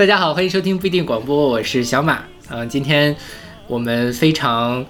大家好，欢迎收听不一定广播，我是小马。嗯，今天我们非常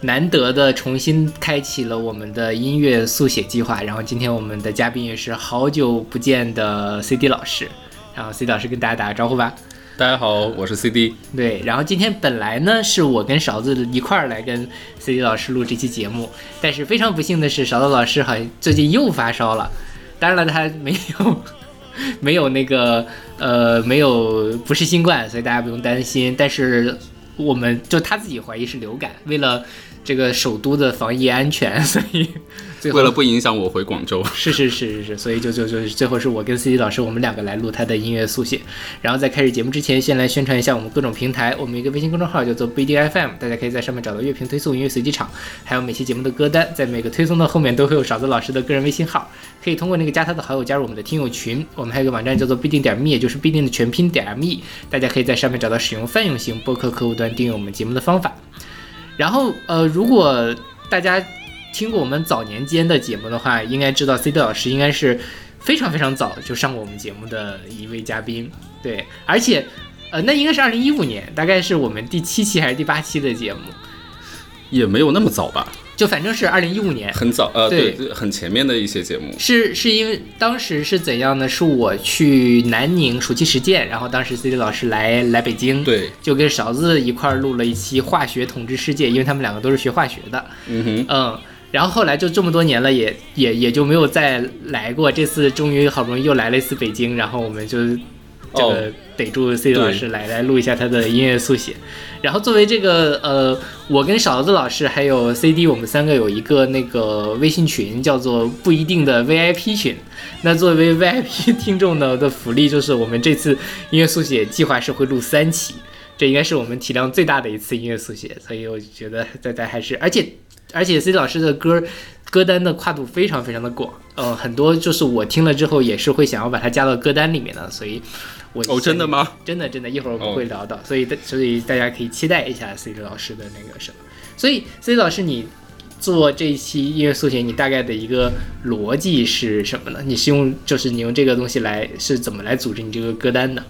难得的重新开启了我们的音乐速写计划。然后今天我们的嘉宾也是好久不见的 CD 老师。然后 CD 老师跟大家打个招呼吧。大家好，我是 CD。对，然后今天本来呢是我跟勺子一块儿来跟 CD 老师录这期节目，但是非常不幸的是，勺子老师好像最近又发烧了。当然了，他没有 没有那个呃没有不是新冠，所以大家不用担心。但是我们就他自己怀疑是流感，为了这个首都的防疫安全，所以最后为了不影响我回广州，是是是是是，所以就就就最后是我跟 CD 老师我们两个来录他的音乐速写。然后在开始节目之前，先来宣传一下我们各种平台。我们一个微信公众号叫做 B D F M，大家可以在上面找到乐评推送、音乐随机场，还有每期节目的歌单。在每个推送的后面都会有勺子老师的个人微信号，可以通过那个加他的好友加入我们的听友群。我们还有个网站叫做必定点 me，也就是必定的全拼点 me，大家可以在上面找到使用泛用型播客客户端订阅我们节目的方法。然后呃，如果大家听过我们早年间的节目的话，应该知道 CD 老师应该是非常非常早就上过我们节目的一位嘉宾。对，而且呃，那应该是二零一五年，大概是我们第七期还是第八期的节目，也没有那么早吧，就反正是二零一五年。很早，呃，对对，很前面的一些节目。是是因为当时是怎样呢？是我去南宁暑期实践，然后当时 CD 老师来来北京，对，就跟勺子一块儿录了一期化学统治世界，因为他们两个都是学化学的。嗯哼，嗯，然后后来就这么多年了，也也也就没有再来过。这次终于好不容易又来了一次北京，然后我们就这个哦逮住 C 老师来来录一下他的音乐速写。然后作为这个呃，我跟勺子老师还有 CD，我们三个有一个那个微信群，叫做不一定的 VIP 群。那作为 VIP 听众呢的福利就是，我们这次音乐速写计划是会录三期。这应该是我们体量最大的一次音乐速写，所以我觉得大家还是，而且而且 C 老师的歌歌单的跨度非常非常的广，呃，很多就是我听了之后也是会想要把它加到歌单里面的，所以我哦，真的？吗？真的真的，一会儿我们哦会聊到，所以大所以大家可以期待一下 C 老师的那个什么。所以 C 老师你。做这一期音乐速写，你大概的一个逻辑是什么呢？你是用就是你用这个东西来是怎么来组织你这个歌单的？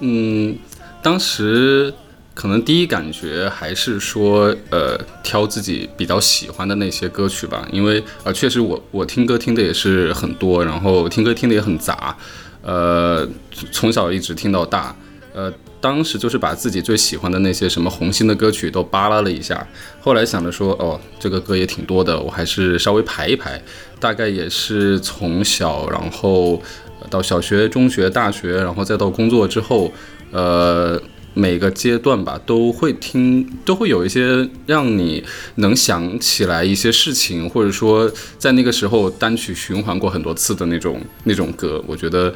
嗯，当时可能第一感觉还是说，呃，挑自己比较喜欢的那些歌曲吧，因为呃，确实我我听歌听的也是很多，然后听歌听的也很杂，呃，从小一直听到大，呃。当时就是把自己最喜欢的那些什么红心的歌曲都扒拉了一下，后来想着说，哦，这个歌也挺多的，我还是稍微排一排。大概也是从小，然后到小学、中学、大学，然后再到工作之后，呃，每个阶段吧，都会听，都会有一些让你能想起来一些事情，或者说在那个时候单曲循环过很多次的那种那种歌。我觉得，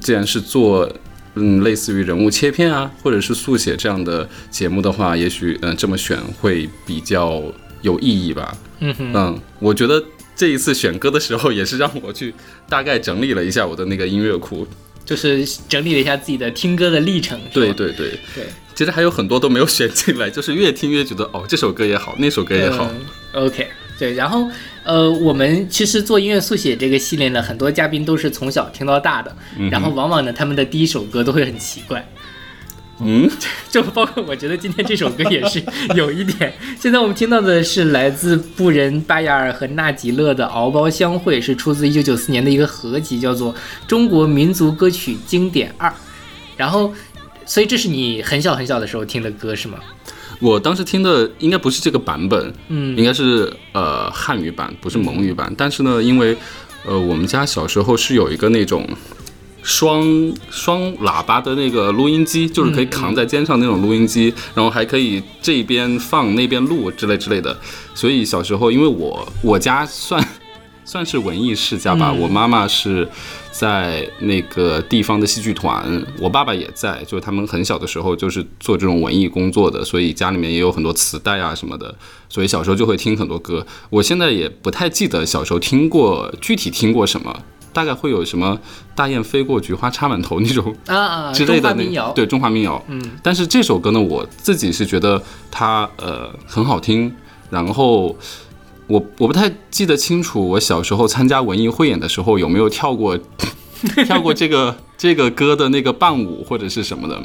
既然是做。嗯，类似于人物切片啊，或者是速写这样的节目的话，也许嗯、呃这么选会比较有意义吧。嗯哼，嗯，我觉得这一次选歌的时候，也是让我去大概整理了一下我的那个音乐库。就是整理了一下自己的听歌的历程。对对对。对，其实还有很多都没有选进来，就是越听越觉得哦，这首歌也好，那首歌也好。嗯 OK，对，然后呃，我们其实做音乐速写这个系列呢，很多嘉宾都是从小听到大的，嗯然后往往呢，他们的第一首歌都会很奇怪，嗯，就包括我觉得今天这首歌也是 有一点。现在我们听到的是来自布仁巴雅尔和纳吉勒的《敖包相会》，是出自一九九四年的一个合集，叫做《中国民族歌曲经典二》，然后。所以这是你很小很小的时候听的歌是吗？我当时听的应该不是这个版本，嗯应该是呃汉语版，不是蒙语版。但是呢，因为呃我们家小时候是有一个那种双双喇叭的那个录音机，就是可以扛在肩上那种录音机，然后还可以这边放那边录之类之类的。所以小时候，因为我我家算 算是文艺世家吧，嗯我妈妈是在那个地方的戏剧团，我爸爸也在，就是他们很小的时候就是做这种文艺工作的，所以家里面也有很多磁带啊什么的，所以小时候就会听很多歌。我现在也不太记得小时候听过具体听过什么。大概会有什么大雁飞过，菊花插满头那种 之类的那中华民谣，对中华民谣。嗯，但是这首歌呢，我自己是觉得它呃很好听，然后我我不太记得清楚，我小时候参加文艺汇演的时候有没有跳过 跳过这个这个歌的那个伴舞或者是什么的。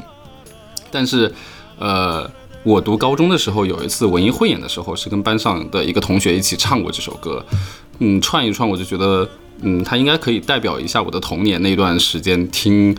但是，呃，我读高中的时候有一次文艺汇演的时候，是跟班上的一个同学一起唱过这首歌。嗯，串一串，我就觉得，嗯，它应该可以代表一下我的童年那段时间听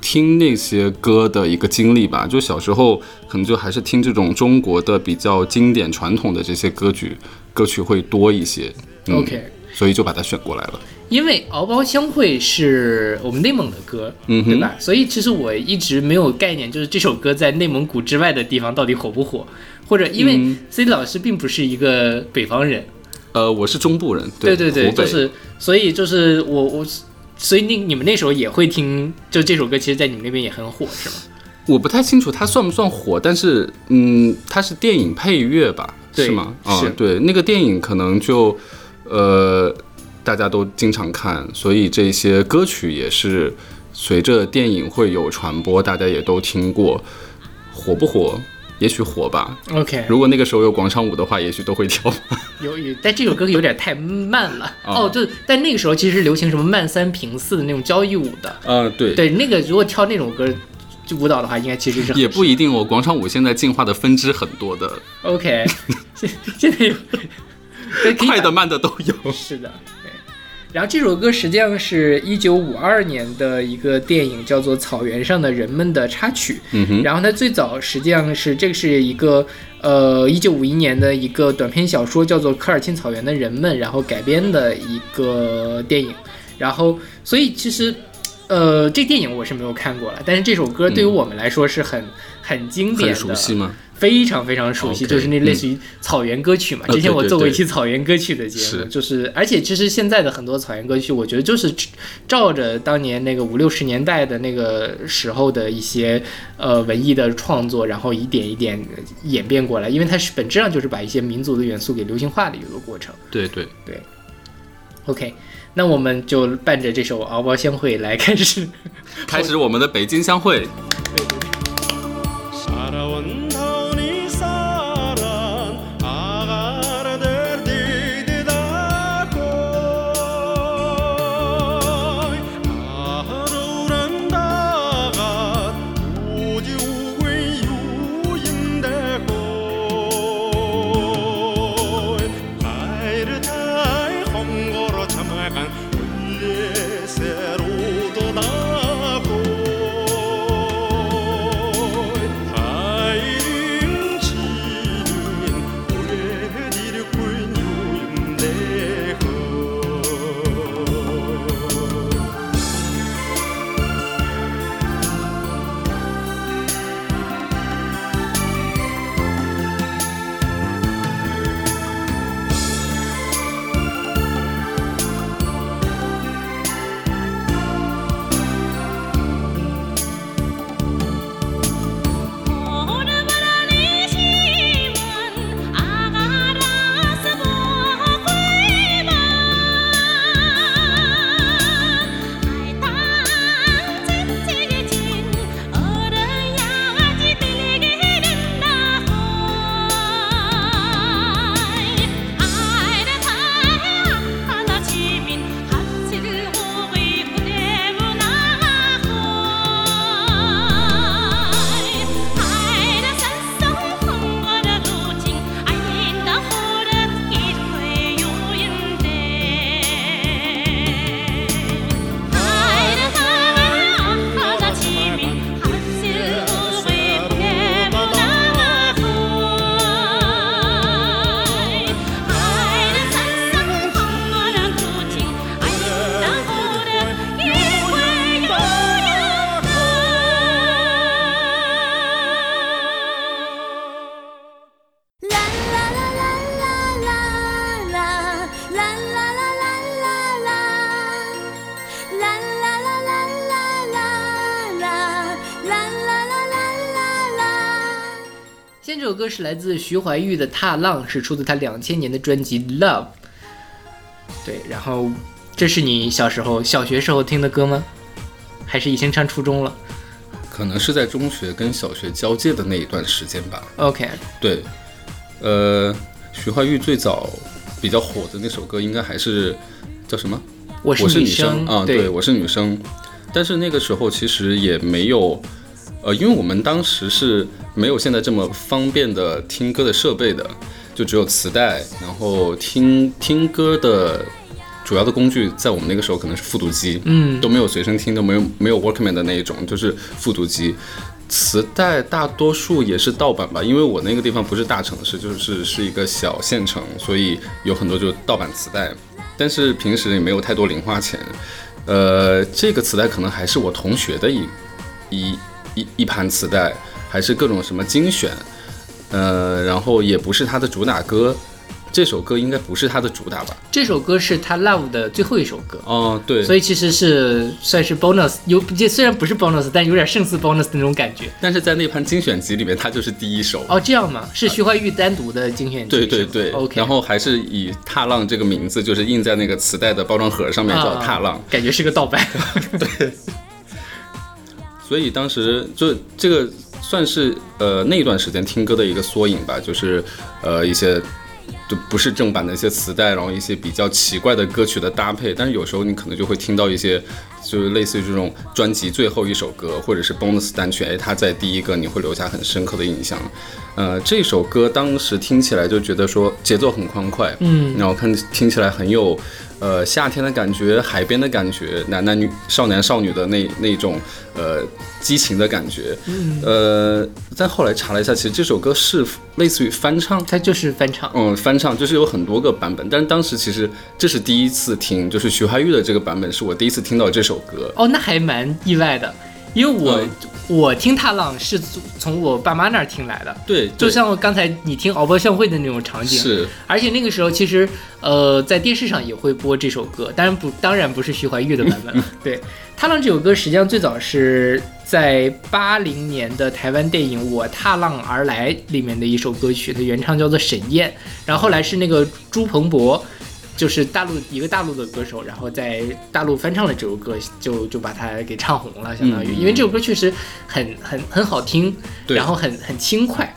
听那些歌的一个经历吧。就小时候可能就还是听这种中国的比较经典传统的这些歌曲歌曲会多一些。嗯 OK，所以就把它选过来了。因为敖包相会是我们内蒙的歌，嗯哼，对吧？所以其实我一直没有概念，就是这首歌在内蒙古之外的地方到底火不火，或者因为嗯 C 老师并不是一个北方人，呃，我是中部人，对对对，就是所以就是我我，所以那你们那时候也会听，就这首歌，其实在你们那边也很火，是吗？我不太清楚它算不算火，但是嗯，它是电影配乐吧？是吗？啊、是对，那个电影可能就呃大家都经常看，所以这些歌曲也是随着电影会有传播，大家也都听过，火不火？也许火吧。OK，如果那个时候有广场舞的话，也许都会跳。有有，但这首歌有点太慢了。哦哦，对，但那个时候其实流行什么慢三平四的那种交谊舞的，啊、对。对，那个如果跳那种歌就舞蹈的话，应该其实是 也不一定哦，广场舞现在进化的分支很多的，OK，现 现在有快的慢的都有。是的，对。然后这首歌实际上是一九五二年的一个电影，叫做《草原上的人们》的插曲。嗯哼，然后它最早实际上是这个是一个呃一九五一年的一个短篇小说，叫做《科尔沁草原的人们》，然后改编的一个电影。然后所以其实呃这电影我是没有看过了，但是这首歌对于我们来说是很、很经典嗯很的，熟悉吗？非常非常熟悉就是那类似于草原歌曲嘛。呃之前我做过一期草原歌曲的节目，是就是而且其实现在的很多草原歌曲，我觉得就是照着当年那个五六十年代的那个时候的一些呃文艺的创作，然后一点一点演变过来，因为它是本质上就是把一些民族的元素给流行化的一个过程。对对对，OK，那我们就伴着这首敖包相会来开始。开始我们的北京相会。来自徐怀钰的《踏浪》，是出自他两千年的专辑《Love》。对，然后这是你小时候小学时候听的歌吗？还是已经上初中了可能是在中学跟小学交界的那一段时间吧。？OK，对，呃，徐怀钰最早比较火的那首歌应该还是叫什么？我我是女生啊，对，我是女生。但是那个时候其实也没有，呃，因为我们当时是没有现在这么方便的听歌的设备的，就只有磁带，然后听听歌的主要的工具在我们那个时候可能是复读机，嗯都没有随身听，都没有没有 Walkman 的那一种，就是复读机。磁带大多数也是盗版吧，因为我那个地方不是大城市，就是是一个小县城，所以有很多就是盗版磁带。但是平时也没有太多零花钱，呃，这个磁带可能还是我同学的一一一一盘磁带，还是各种什么精选，呃，然后也不是他的主打歌，这首歌应该不是他的主打吧？这首歌是他 Love 的最后一首歌。哦，对，所以其实是算是 bonus，有这虽然不是 bonus，但有点胜似 bonus 的那种感觉。但是在那盘精选集里面，它就是第一首。哦，这样吗？是徐怀钰单独的精选集对对对 OK，然后还是以“踏浪”这个名字，就是印在那个磁带的包装盒上面，叫啊“踏浪”。感觉是个盗版。对所以当时就这个算是呃那段时间听歌的一个缩影吧，就是呃一些就不是正版的一些磁带，然后一些比较奇怪的歌曲的搭配，但是有时候你可能就会听到一些就是类似于这种专辑最后一首歌或者是 bonus 单曲，哎，它在第一个你会留下很深刻的印象。呃，这首歌当时听起来就觉得说节奏很欢快，嗯，然后看听起来很有呃夏天的感觉，海边的感觉，男男女少男少女的那那种呃激情的感觉。嗯，呃，但后来查了一下，其实这首歌是类似于翻唱。它就是翻唱。嗯，翻唱就是有很多个版本，但是当时其实这是第一次听，就是徐怀钰的这个版本是我第一次听到这首歌。哦，那还蛮意外的，因为我、嗯我听踏浪是从我爸妈那儿听来的，对，就像刚才你听敖包相会的那种场景。是而且那个时候其实呃在电视上也会播这首歌，当然不当然不是徐怀钰的版本了。对，踏浪这首歌实际上最早是在八零年的台湾电影《我踏浪而来》里面的一首歌曲，它原唱叫做沈燕，然后后来是那个朱鹏博。就是大陆一个大陆的歌手，然后在大陆翻唱了这首歌，就就把它给唱红了，相当于，嗯因为这首歌确实很很很好听，然后很很轻快，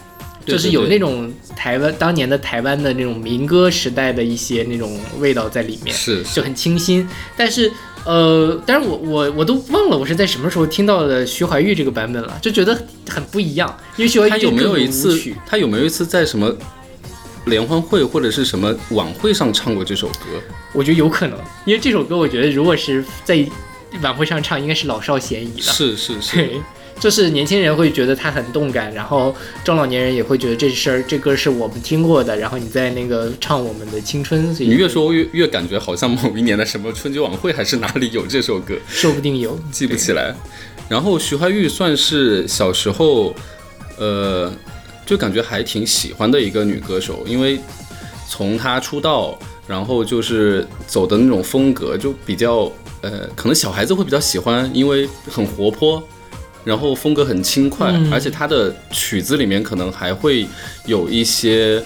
就是有那种台湾当年的台湾的那种民歌时代的一些那种味道在里面，是就很清新。但是呃，但是我我我都忘了我是在什么时候听到的徐怀钰这个版本了，就觉得很不一样，因为徐怀钰他有没有一次，他有没有一次在什么联欢会或者是什么晚会上唱过这首歌？我觉得有可能，因为这首歌我觉得如果是在晚会上唱，应该是老少咸宜的。是是是，就是年轻人会觉得它很动感，然后中老年人也会觉得这事儿这歌是我们听过的，然后你在那个唱我们的青春，所以你越说越越感觉好像某一年的什么春节晚会还是哪里有这首歌，说不定有记不起来。然后徐怀钰算是小时候，呃，就感觉还挺喜欢的一个女歌手，因为从她出道，然后就是走的那种风格就比较，呃，可能小孩子会比较喜欢，因为很活泼。然后风格很轻快，嗯而且她的曲子里面可能还会有一些，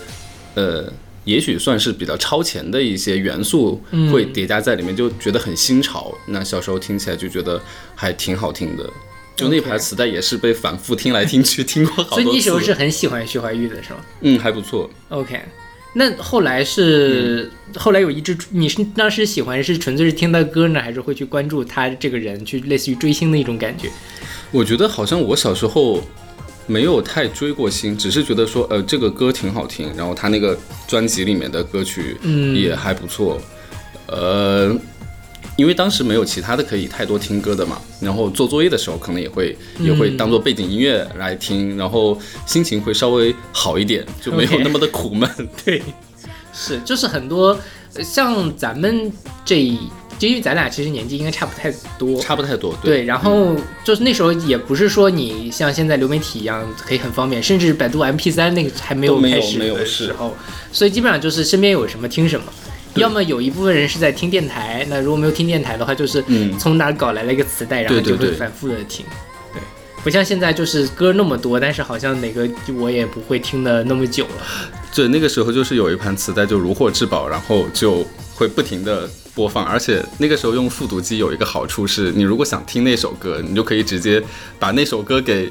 呃，也许算是比较超前的一些元素嗯会叠加在里面，就觉得很新潮。那小时候听起来就觉得还挺好听的。就那盘磁带也是被反复听来听去，听过好多次。所以那时候是很喜欢徐怀钰的是吗嗯还不错。？OK，那后来是、嗯后来有一支，你是当时喜欢是纯粹是听他歌呢，还是会去关注他这个人，去类似于追星的一种感觉？我觉得好像我小时候没有太追过星，只是觉得说，呃，这个歌挺好听，然后他那个专辑里面的歌曲嗯也还不错，呃。因为当时没有其他的可以太多听歌的嘛，然后做作业的时候可能也会也会当做背景音乐来听，然后心情会稍微好一点，就没有那么的苦闷。对，是就是很多呃像咱们这因为咱俩其实年纪应该差不太多，差不太多，对，然后就是那时候也不是说你像现在流媒体一样可以很方便，甚至百度 MP 3那个还没有没有开始。的没有时候，所以基本上就是身边有什么听什么。对要么有一部分人是在听电台，那如果没有听电台的话，就是嗯从哪儿搞来了一个磁带，然后就会反复的听。对，不像现在就是歌那么多，但是好像哪个我也不会听的那么久了。对，那个时候就是有一盘磁带就如获至宝，然后就会不停的播放，而且那个时候用复读机有一个好处是，你如果想听那首歌，你就可以直接把那首歌给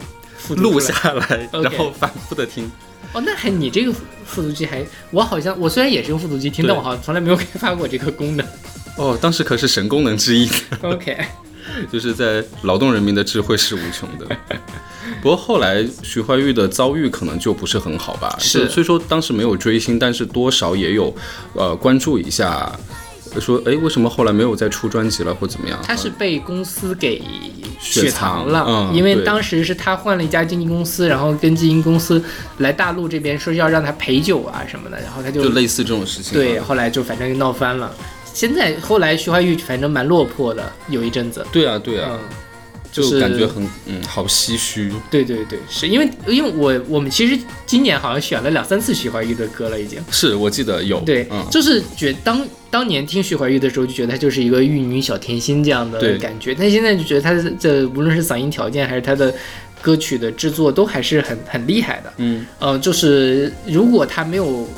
录下来，然后反复的听。哦，那还你这个复读机还，我好像我虽然也是用复读机听，但我好像从来没有开发过这个功能。哦，当时可是神功能之一，OK，就是在劳动人民的智慧是无穷的。不过后来徐怀钰的遭遇可能就不是很好吧，是就虽说当时没有追星，但是多少也有呃关注一下，说哎为什么后来没有再出专辑了或怎么样？他是被公司给雪雪藏了，嗯因为当时是他换了一家经纪公司，然后跟经纪公司来大陆这边说要让他陪酒啊什么的，然后他就就类似这种事情。对，后来就反正闹翻了。现在后来徐怀钰反正蛮落魄的，有一阵子，对啊对啊，嗯，就是感觉很嗯好唏嘘。对对对，是因为因为我我们其实今年好像选了两三次徐怀钰的歌了，已经。是我记得有对，嗯，就是觉当当年听徐怀钰的时候，就觉得她就是一个玉女小甜心这样的感觉，但现在就觉得她的这无论是嗓音条件还是她的歌曲的制作都还是很很厉害的。嗯，呃，就是如果她没有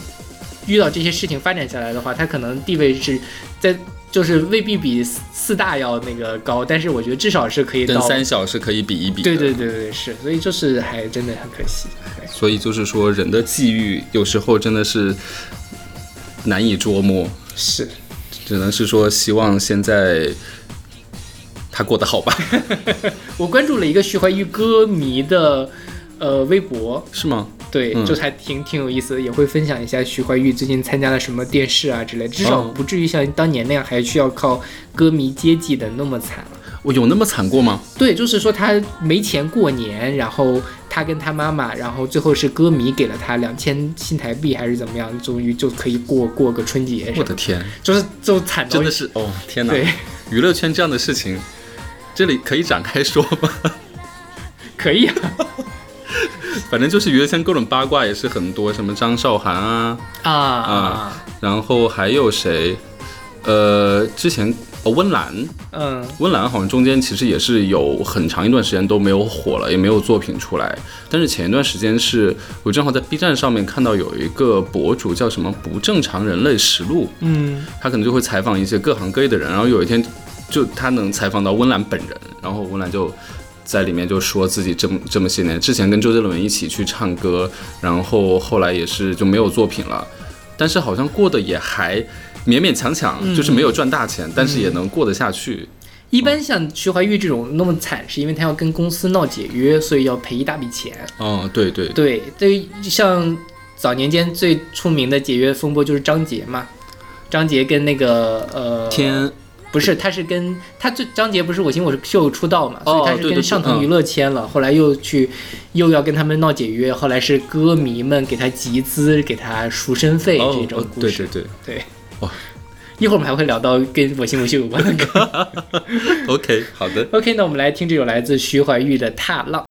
遇到这些事情发展下来的话，她可能地位是在就是未必比四四大要那个高，但是我觉得至少是可以到跟三小是可以比一比的。对对对对是，所以就是还真的很可惜。所以就是说，人的际遇有时候真的是难以捉摸，是，只能是说希望现在他过得好吧？我关注了一个徐怀钰歌迷的呃微博，是吗？对，嗯就还挺挺有意思的，也会分享一下徐怀钰最近参加了什么电视啊之类，至少哦不至于像当年那样还需要靠歌迷接济的那么惨了。我有那么惨过吗？对，就是说他没钱过年，然后他跟他妈妈，然后最后是歌迷给了他两千新台币还是怎么样，终于就可以过过个春节我的天，就是就惨到真的是哦天哪！对，娱乐圈这样的事情，这里可以展开说吗？可以啊 反正就是娱乐圈各种八卦也是很多，什么张韶涵啊，啊啊然后还有谁？呃，之前哦温岚，嗯温岚好像中间其实也是有很长一段时间都没有火了，也没有作品出来。但是前一段时间是我正好在 B 站上面看到有一个博主叫什么“不正常人类实录嗯”，他可能就会采访一些各行各业的人，然后有一天就他能采访到温岚本人，然后温岚就。在里面就说自己这么这么些年，之前跟周杰伦一起去唱歌，然后后来也是就没有作品了，但是好像过得也还勉勉强强，嗯。就是没有赚大钱，但是也能过得下去。一般像徐怀钰这种那么惨，是因为他要跟公司闹解约，所以要赔一大笔钱。哦，对对。对，对于像早年间最出名的解约风波就是张杰嘛，张杰跟那个呃天不是，他是跟他最张杰不是我行我秀出道嘛，所以他是跟上腾娱乐签了，后来又去又要跟他们闹解约，后来是歌迷们给他集资，给他赎身费哦这种哦故事。对对对对哇一会儿我们还会聊到跟我行我秀有关的歌。OK，好的。OK，那我们来听这首来自徐怀钰的《踏浪》。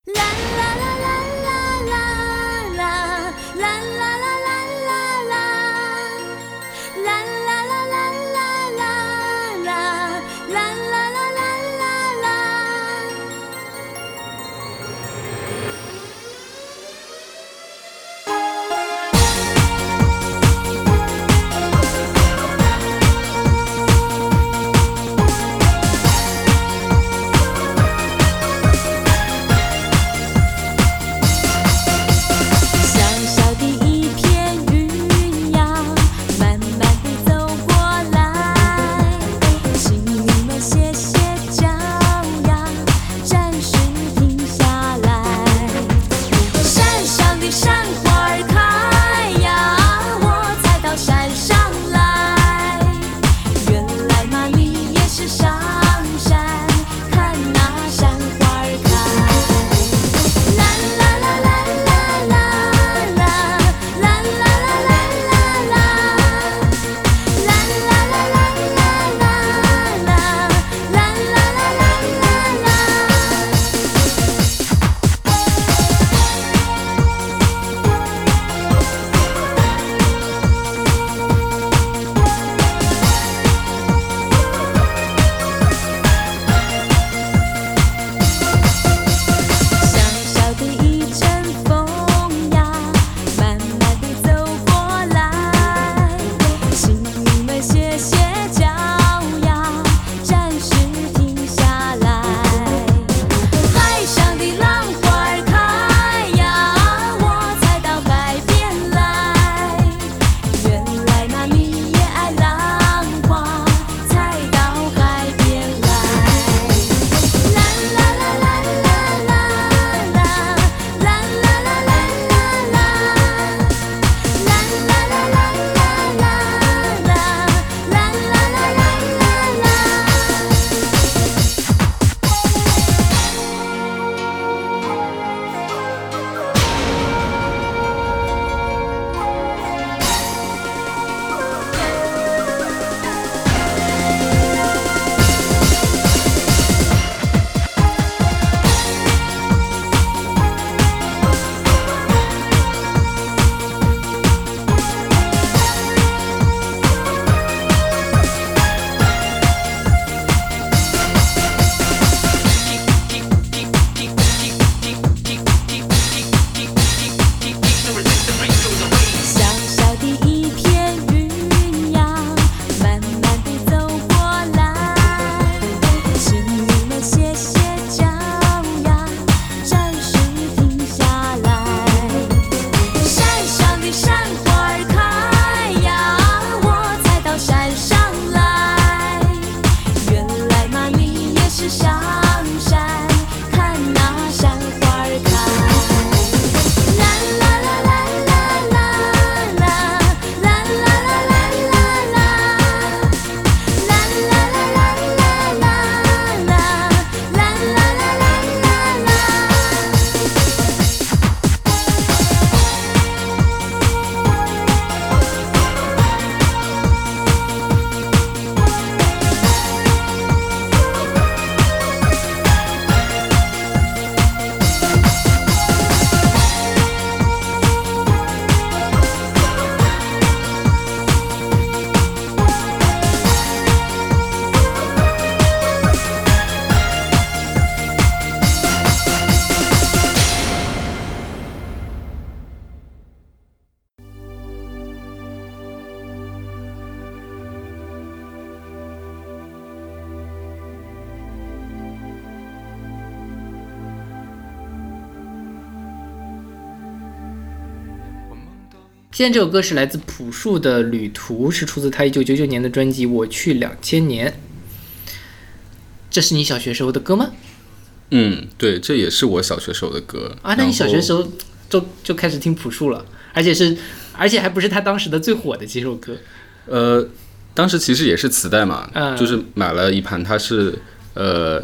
现在这首歌是来自朴树的《旅途》，是出自他一九九九年的专辑《我去两千年》。这是你小学时候的歌吗？嗯，对，这也是我小学时候的歌啊，那你小学时候候就就开始听朴树了，而且是，而且还不是他当时的最火的几首歌。呃，当时其实也是磁带嘛，嗯就是买了一盘，它是呃，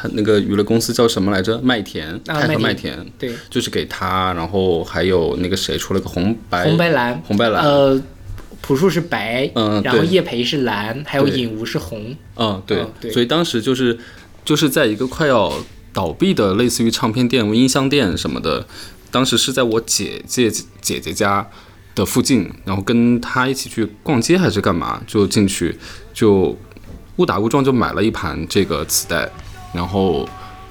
它那个娱乐公司叫什么来着？麦田，啊太和麦麦田。田，对，就是给他，然后还有那个谁出了个红白红白蓝，红白蓝，呃，朴树是白，嗯然后叶培是蓝，还有对尹吾是红。嗯，对，嗯对。所以当时就是就是在一个快要倒闭的类似于唱片店、音箱店什么的，当时是在我姐姐姐姐家的附近，然后跟他一起去逛街还是干嘛，就进去就误打误撞就买了一盘这个磁带，然后。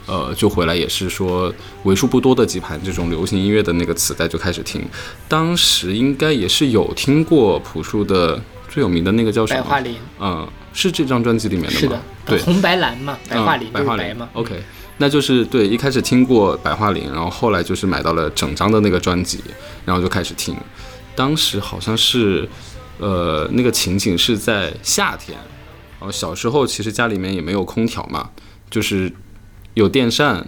呃，就回来也是说为数不多的几盘这种流行音乐的那个磁带就开始听，当时应该也是有听过朴树的最有名的那个叫什么？白桦林嗯，是这张专辑里面的吗？是的，对，红白蓝嘛，白桦林嗯、白桦林嘛。OK，那就是对，一开始听过白桦林，然后后来就是买到了整张的那个专辑，然后就开始听。当时好像是，呃，那个情景是在夏天，然后小时候其实家里面也没有空调嘛，就是有电扇，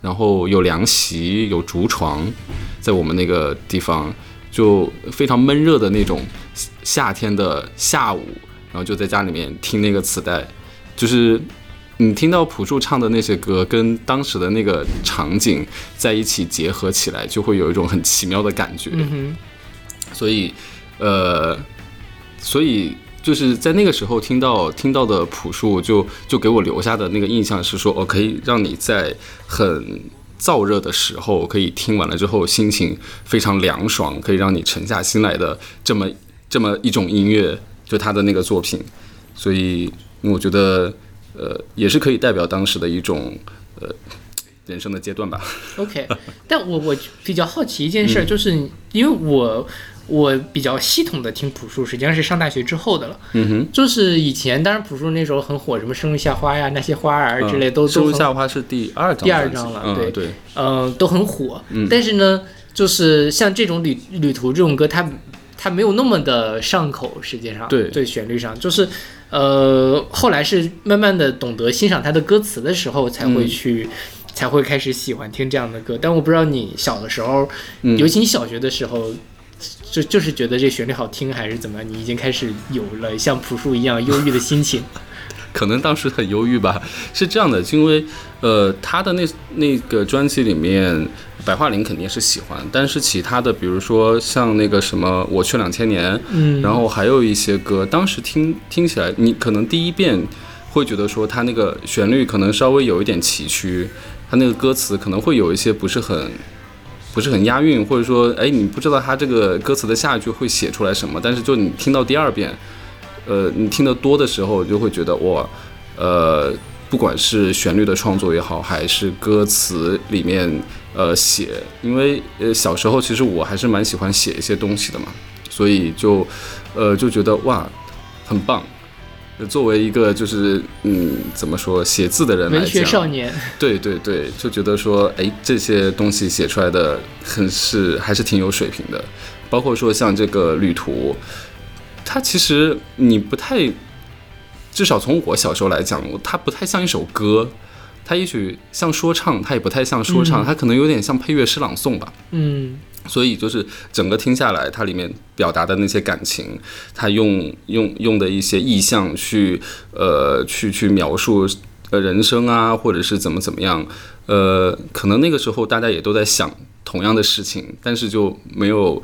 然后有凉席，有竹床，在我们那个地方就非常闷热的那种夏天的下午，然后就在家里面听那个磁带，就是你听到朴树唱的那些歌，跟当时的那个场景在一起结合起来，就会有一种很奇妙的感觉。嗯，所以，呃，所以就是在那个时候听到听到的朴树就，就给我留下的那个印象是说，哦，可以让你在很燥热的时候，可以听完了之后心情非常凉爽，可以让你沉下心来的这么这么一种音乐，就他的那个作品。所以我觉得，呃，也是可以代表当时的一种呃人生的阶段吧。OK，但我我比较好奇一件事就是因为我我比较系统的听朴树，实际上是上大学之后的了。嗯哼。就是以前，当然朴树那时候很火，什么《生如夏花》呀，那些花儿之类都生如夏花是第二张第二张了对嗯对，嗯，都很火。嗯但是呢，就是像这种旅旅途这种歌，它它没有那么的上口，实际上对对旋律上，就是呃，后来是慢慢的懂得欣赏他的歌词的时候，才会嗯去。才会开始喜欢听这样的歌，但我不知道你小的时候，嗯尤其你小学的时候，就就是觉得这旋律好听，还是怎么样？你已经开始有了像朴树一样忧郁的心情。可能当时很忧郁吧。是这样的，因为呃，他的那那个专辑里面，白桦林肯定是喜欢，但是其他的，比如说像那个什么《我去两千年》，嗯，然后还有一些歌，当时听听起来，你可能第一遍会觉得说他那个旋律可能稍微有一点崎岖，他那个歌词可能会有一些不是很。不是很押韵，或者说，哎，你不知道他这个歌词的下一句会写出来什么，但是就你听到第二遍，呃，你听得多的时候，就会觉得哇，呃，不管是旋律的创作也好，还是歌词里面呃写，因为呃小时候其实我还是蛮喜欢写一些东西的嘛，所以就呃就觉得哇，很棒。呃作为一个就是嗯怎么说写字的人来文学讲，少年，对对对，就觉得说，哎，这些东西写出来的很是还是挺有水平的，包括说像这个旅途，它其实你不太，至少从我小时候来讲，它不太像一首歌，它也许像说唱，它也不太像说唱，嗯。它可能有点像配乐诗朗诵吧。嗯所以就是整个听下来，它里面表达的那些感情，他用用用的一些意象去呃去去描述呃人生啊，或者是怎么怎么样，呃，可能那个时候大家也都在想同样的事情，但是就没有。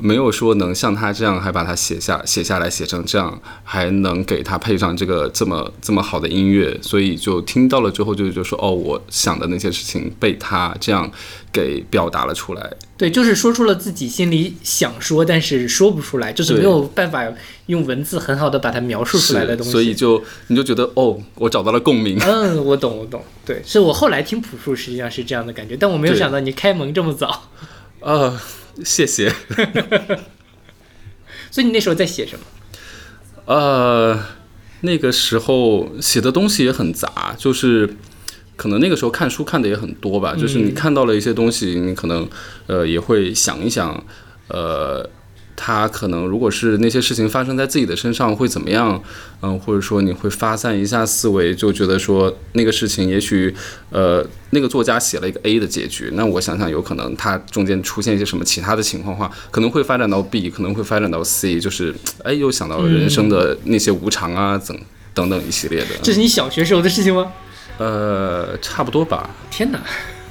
没有说能像他这样还把它写下写下来写成这样，还能给他配上这个这么这么好的音乐，所以就听到了之后就就说哦，我想的那些事情被他这样给表达了出来，对，就是说出了自己心里想说，但是说不出来，就是没有办法用文字很好的把它描述出来的东西。所以就你就觉得哦，我找到了共鸣。嗯，我懂，我懂。对，是我后来听朴树，实际上是这样的感觉，但我没有想到你开蒙这么早。啊，谢谢。所以你那时候在写什么？呃，那个时候写的东西也很杂，就是可能那个时候看书看的也很多吧，就是你看到了一些东西，你可能呃也会想一想，呃，他可能如果是那些事情发生在自己的身上会怎么样？嗯，或者说你会发散一下思维，就觉得说那个事情也许，呃，那个作家写了一个 A 的结局，那我想想有可能他中间出现一些什么其他的情况的话，可能会发展到 B，可能会发展到 C，就是哎又想到人生的那些无常啊，等等等一系列的。这是你小学时候的事情吗？呃，差不多吧。天哪，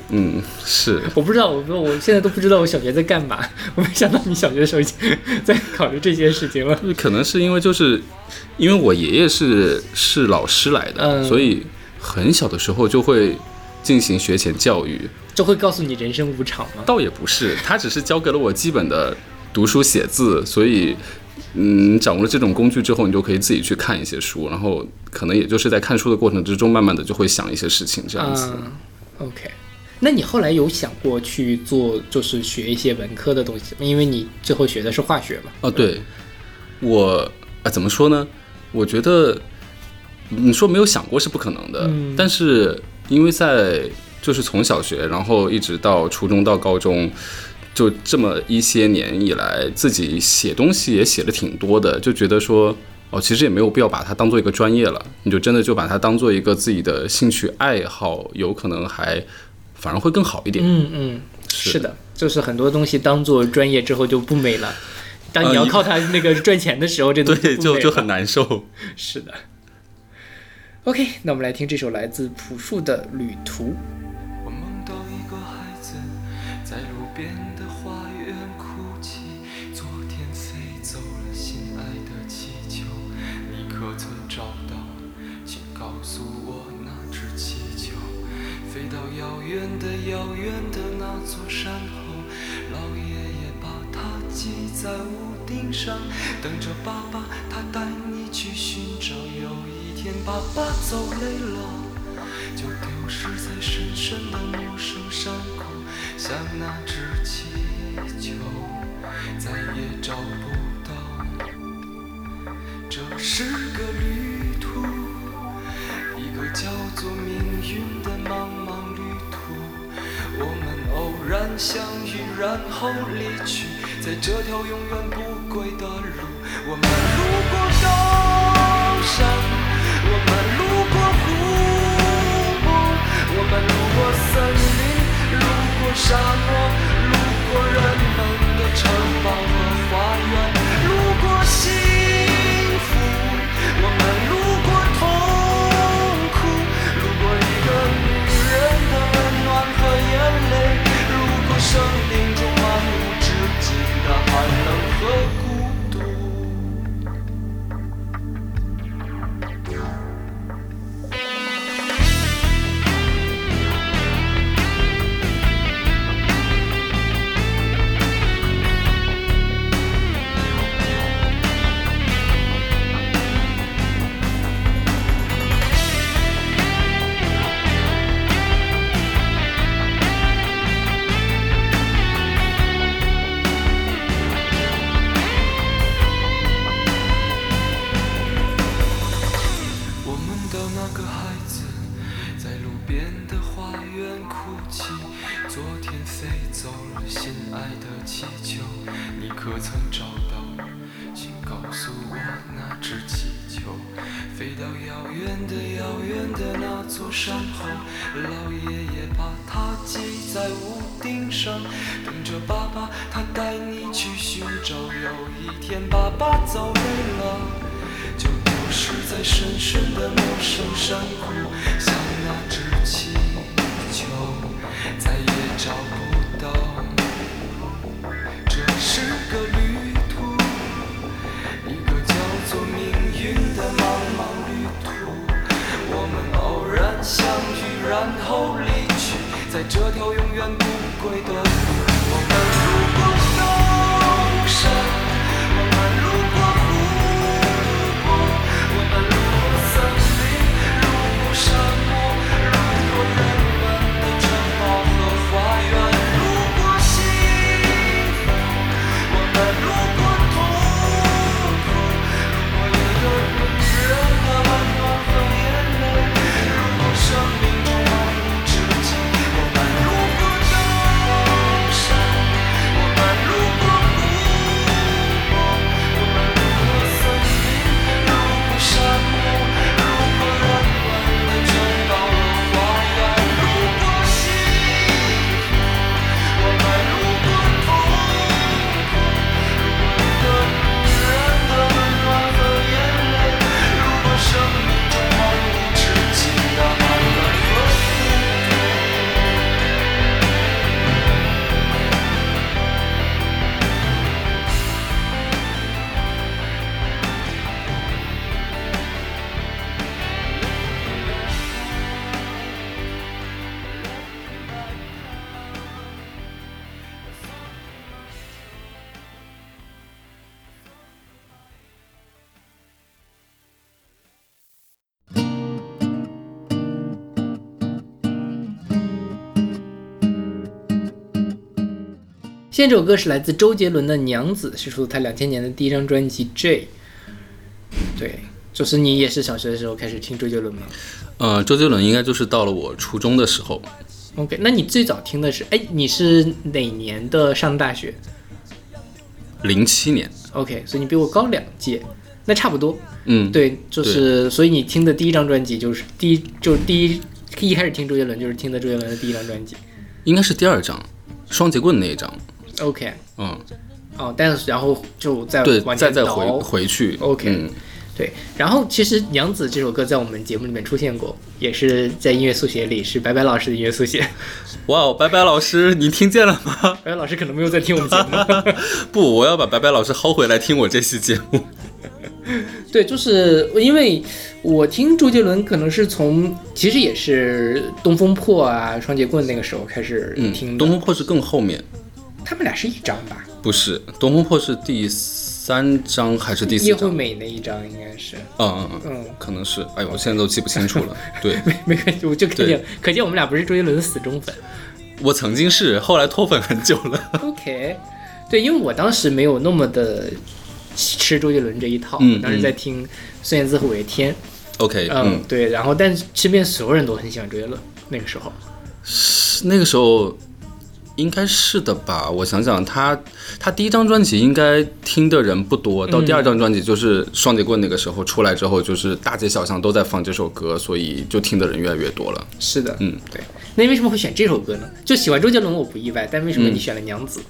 嗯，是。我不知道，我说我现在都不知道我小学在干嘛。我没想到你小学的时候已经在考虑这些事情了。可能是因为就是，因为我爷爷是是老师来的，嗯所以很小的时候就会进行学前教育。就会告诉你人生无常吗？倒也不是，他只是教给了我基本的读书写字，所以。嗯，掌握了这种工具之后，你就可以自己去看一些书，然后可能也就是在看书的过程之中，慢慢的就会想一些事情，这样子。嗯，OK。那你后来有想过去做，就是学一些文科的东西吗？因为你最后学的是化学嘛。哦，对，我啊，怎么说呢？我觉得你说没有想过是不可能的，嗯但是因为在就是从小学，然后一直到初中到高中，就这么一些年以来，自己写东西也写的挺多的，就觉得说。哦，其实也没有必要把它当做一个专业了，你就真的就把它当做一个自己的兴趣爱好，有可能还反而会更好一点。嗯嗯，是是的，就是很多东西当做专业之后就不美了。当你要呃靠它那个赚钱的时候，这东西就就很难受。是的。OK，那我们来听这首来自朴树的《旅途》。远的遥远的那座山后，老爷爷把它系在屋顶上，等着爸爸他带你去寻找。有一天爸爸走累了。就丢失在深深的陌生山口，像那只气球，再也找不到。这是个旅途，一个叫做命运的茫茫。我们偶然相遇，然后离去，在这条永远不归的路。我们路过高山，我们路过湖泊，我们路过森林，路过沙漠，路过人们的城堡和花园，路过过现在这首歌是来自周杰伦的《娘子》，是出自他两千年的第一张专辑《J》。对，就是你也是小学的时候开始听周杰伦吗呃，周杰伦应该就是到了我初中的时候，？OK，那你最早听的是，哎，你是哪年的上大学零七年，？OK，所以你比我高两届，那差不多。嗯，对，就是所以你听的第一张专辑就是第一，就是第一一开始听周杰伦就是听的周杰伦的第一张专辑。应该是第二张，双节棍那一张，OK，嗯，哦，但是然后就再对，再再回回去 OK 嗯对，然后其实《娘子》这首歌在我们节目里面出现过，也是在音乐速写里，是白白老师的音乐速写。哇哦，白白老师，你听见了吗？白白老师可能没有在听我们节目。不，我要把白白老师薅回来听我这期节目。对，就是因为我听周杰伦，可能是从其实也是《东风破》啊、《双截棍》那个时候开始嗯，听的。东风破是更后面，他们俩是一张吧？不是，东风破是第三张还是第四叶惠章？美那一张应该是。嗯嗯嗯，嗯，可能是。哎呦，我现在都记不清楚了。对，没没关系，我就可见可见我们俩不是周杰伦的死忠粉。我曾经是，后来脱粉很久了。OK，对，因为我当时没有那么的吃周杰伦这一套，嗯我当时在听孙燕姿和五月天，OK，嗯，嗯，对，然后但身边所有人都很喜欢周杰伦，那个时候，那个时候应该是的吧？我想想，他他第一张专辑应该听的人不多，到第二张专辑就是双截棍那个时候出来之后，就是大街小巷都在放这首歌，所以就听的人越来越多了。是的，嗯，对。那你为什么会选这首歌呢？就喜欢周杰伦我不意外，但为什么嗯你选了娘子？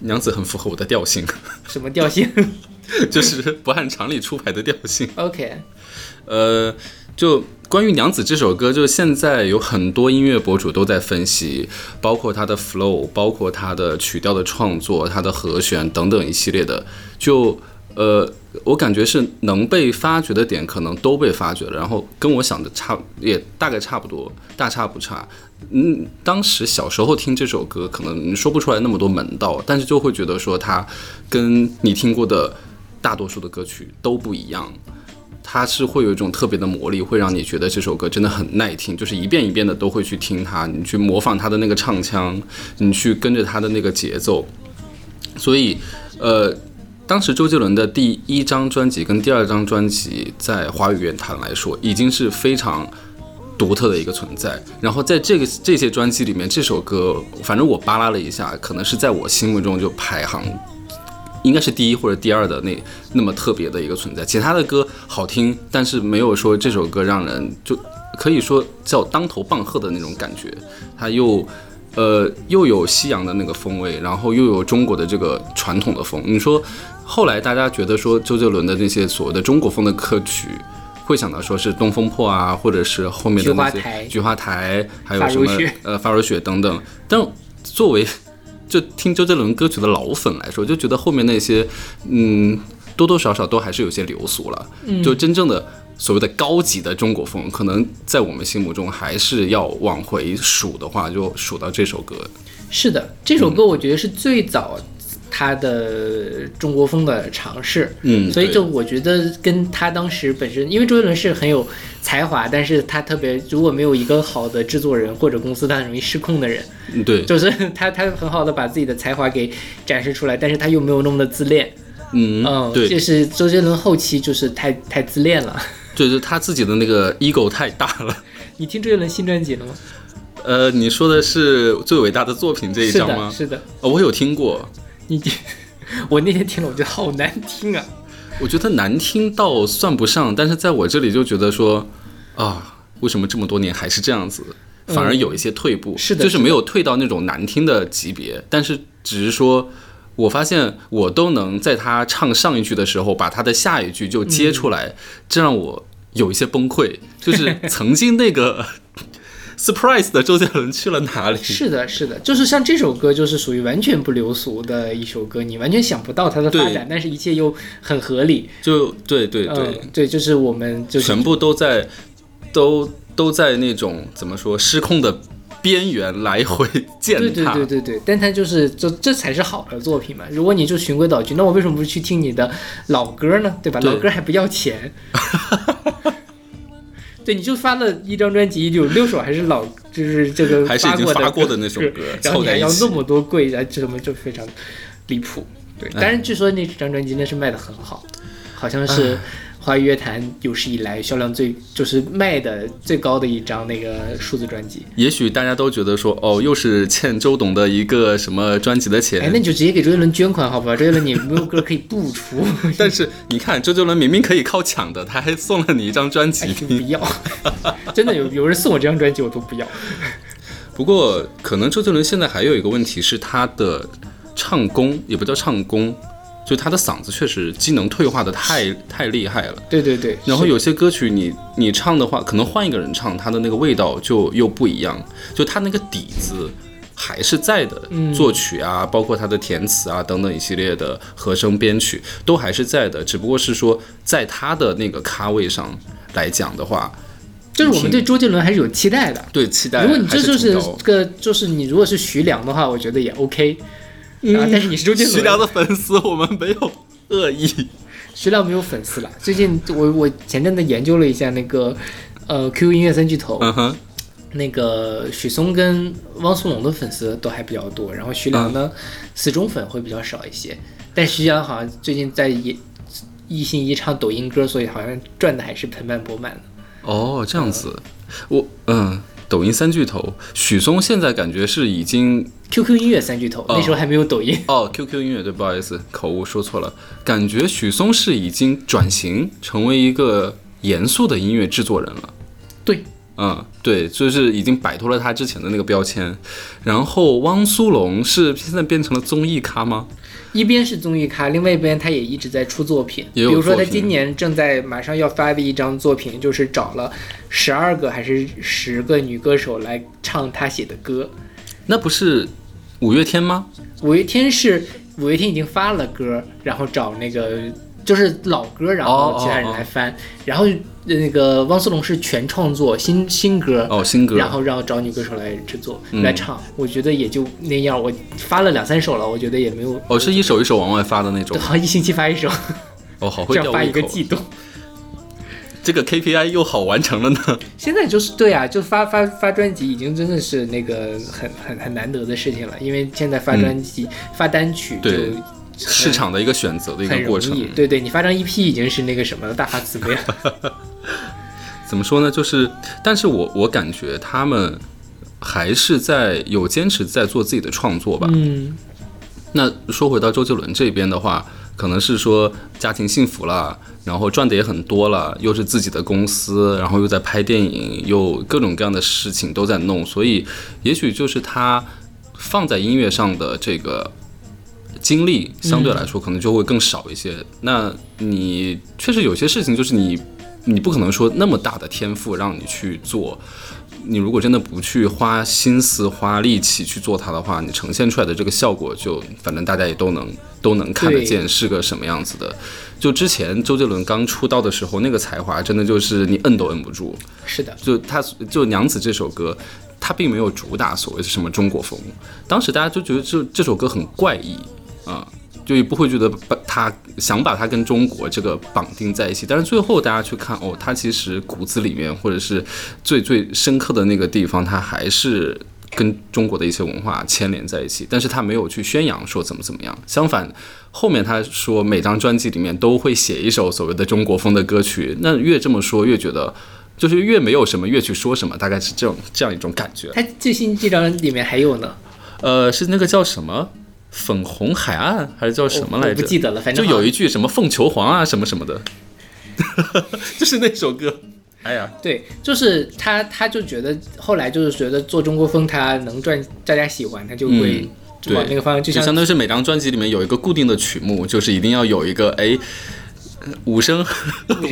娘子很符合我的调性，什么调性 就是不按常理出牌的调性。？OK，呃，就关于《娘子》这首歌，就是现在有很多音乐博主都在分析，包括它的 flow，包括它的曲调的创作、它的和弦等等一系列的，就呃，我感觉是能被发掘的点可能都被发掘了，然后跟我想的差也大概差不多，大差不差。嗯，当时小时候听这首歌，可能说不出来那么多门道，但是就会觉得说它跟你听过的大多数的歌曲都不一样。它是会有一种特别的魔力，会让你觉得这首歌真的很耐听，就是一遍一遍的都会去听它，你去模仿它的那个唱腔，你去跟着它的那个节奏。所以，呃，当时周杰伦的第一张专辑跟第二张专辑在华语乐坛来说，已经是非常独特的一个存在。然后在这个这些专辑里面，这首歌反正我扒拉了一下，可能是在我心目中就排行应该是第一或者第二的那那么特别的一个存在。其他的歌好听，但是没有说这首歌让人就可以说叫当头棒喝的那种感觉。它又呃又有西洋的那个风味，然后又有中国的这个传统的风。你说后来大家觉得说周杰伦的那些所谓的中国风的歌曲。会想到说是《东风破》啊，或者是后面的那些菊花台《菊花台》，还有什么呃《发如雪》等等。但作为就听周杰伦歌曲的老粉来说，就觉得后面那些，嗯，多多少少都还是有些流俗了。就真正的所谓的高级的中国风，可能在我们心目中还是要往回数的话，就数到这首歌。是的，这首歌我觉得是最早他的中国风的尝试。嗯所以就我觉得跟他当时本身，因为周杰伦是很有才华，但是他特别如果没有一个好的制作人或者公司，他很容易失控的人。嗯，对，就是他他很好的把自己的才华给展示出来，但是他又没有那么的自恋。嗯，嗯，对，就是周杰伦后期就是太太自恋了。就是他自己的那个 ego 太大了。你听周杰伦新专辑了吗？呃，你说的是最伟大的作品这一是的，张吗？是的。哦，我有听过，你 我那天听了，我觉得好难听啊。我觉得难听倒算不上，但是在我这里就觉得说，啊，为什么这么多年还是这样子？反而有一些退步，嗯是的就是没有退到那种难听的级别，但是只是说，我发现我都能在他唱上一句的时候，把他的下一句就接出来，这让我有一些崩溃。就是曾经那个 surprise 的周杰伦去了哪里？是的，是的，就是像这首歌，就是属于完全不流俗的一首歌，你完全想不到它的发展，但是一切又很合理。就对对对，嗯，对，就是我们就是全部都在都都在那种怎么说失控的边缘来回践踏。对对对对对，但它就是这这才是好的作品嘛。如果你就循规蹈矩，那我为什么不去听你的老歌呢？对吧？对老歌还不要钱。对，你就发了一张专辑，有六首还是老，就是这个还是已经过的发过的那首歌然后你还要那么多贵，然后这么就非常离谱。对，哎但是据说那张专辑那是卖的很好，好像是华语乐坛有史以来销量最就是卖的最高的一张那个数字专辑。也许大家都觉得说，哦，又是欠周董的一个什么专辑的哎，钱那，你就直接给周杰伦捐款好不好？周杰伦你没有歌可以不出，但是你看周杰伦明明可以靠抢的，他还送了你一张专哎辑。就不要。真的有有人送我这张专辑，我都不要。不过，可能周杰伦现在还有一个问题是他的唱功，也不叫唱功，就他的嗓子确实机能退化的太太厉害了。对对对，然后有些歌曲你你唱的话，可能换一个人唱，他的那个味道就又不一样，就他那个底子还是在的，嗯作曲啊，包括他的填词啊等等一系列的和声编曲都还是在的，只不过是说在他的那个咖位上来讲的话，就是我们对周杰伦还是有期待的。对期待如果你这就是个，就是你如果是徐良的话，我觉得也 OK。啊，但是你是周杰伦，徐良的粉丝，我们没有恶意。徐良没有粉丝了。最近我我前阵子研究了一下那个呃 QQ 音乐三巨头，嗯哼，那个许嵩跟汪苏泷的粉丝都还比较多，然后徐良嗯呢、死忠粉会比较少一些。但徐良好像最近在一一心一唱抖音歌，所以好像赚的还是盆满钵满的。哦，这样子，我嗯，抖音三巨头，许嵩现在感觉是已经 QQ 音乐三巨头、那时候还没有抖音，哦，QQ 音乐对，不好意思，口误说错了。感觉许嵩是已经转型成为一个严肃的音乐制作人了。对，嗯，对，就是已经摆脱了他之前的那个标签。然后汪苏泷是现在变成了综艺咖吗？一边是综艺咖，另外一边他也一直在出作品。比如说，他今年正在马上要发的一张作品，就是找了十二个还是十个女歌手来唱他写的歌。那不是五月天吗？五月天是五月天已经发了歌，然后找那个就是老歌，然后其他人来翻。然后呃那个汪苏泷是全创作新新歌，哦，新歌。然后让找女歌手来制作、嗯来唱。我觉得也就那样。我发了两三首了，我觉得也没有。哦，是一首一首往外发的那种。好像一星期发一首，哦，好会 这样发。一个季度。这个 KPI 又好完成了呢。现在就是对啊，就发发发专辑已经真的是那个很很很难得的事情了，因为现在发专辑、发单曲就市场的一个选择的一个过程。。对对，你发张 EP 已经是那个什么了，大发慈悲了。怎么说呢？就是，但是我我感觉他们还是在有坚持在做自己的创作吧。嗯，那说回到周杰伦这边的话，可能是说家庭幸福了，然后赚的也很多了，又是自己的公司，然后又在拍电影，又各种各样的事情都在弄，所以也许就是他放在音乐上的这个精力相对来说可能就会更少一些。那你确实有些事情就是你你不可能说那么大的天赋让你去做。你如果真的不去花心思、花力气去做它的话，你呈现出来的这个效果就，反正大家也都能都能看得见是个什么样子的。就之前周杰伦刚出道的时候，那个才华真的就是你摁都摁不住。是的，就他就《娘子》这首歌，他并没有主打所谓的什么中国风，当时大家就觉得这这首歌很怪异啊、就也不会觉得把他想把它跟中国这个绑定在一起，但是最后大家去看哦，他其实骨子里面或者是最最深刻的那个地方，他还是。跟中国的一些文化牵连在一起，但是他没有去宣扬说怎么怎么样，相反，后面他说每张专辑里面都会写一首所谓的中国风的歌曲，那越这么说越觉得就是越没有什么越去说什么，大概是这种这样一种感觉。他最新这张里面还有呢，呃，是那个叫什么粉红海岸还是叫什么来着？我不记得了反正就有一句什么凤求凰啊什么什么的，就是那首歌。哎呀，对，就是他，他就觉得后来就是觉得做中国风，他能赚大家喜欢，他就会对往那个方向，就像就相当于是每张专辑里面有一个固定的曲目，就是一定要有一个哎。五声，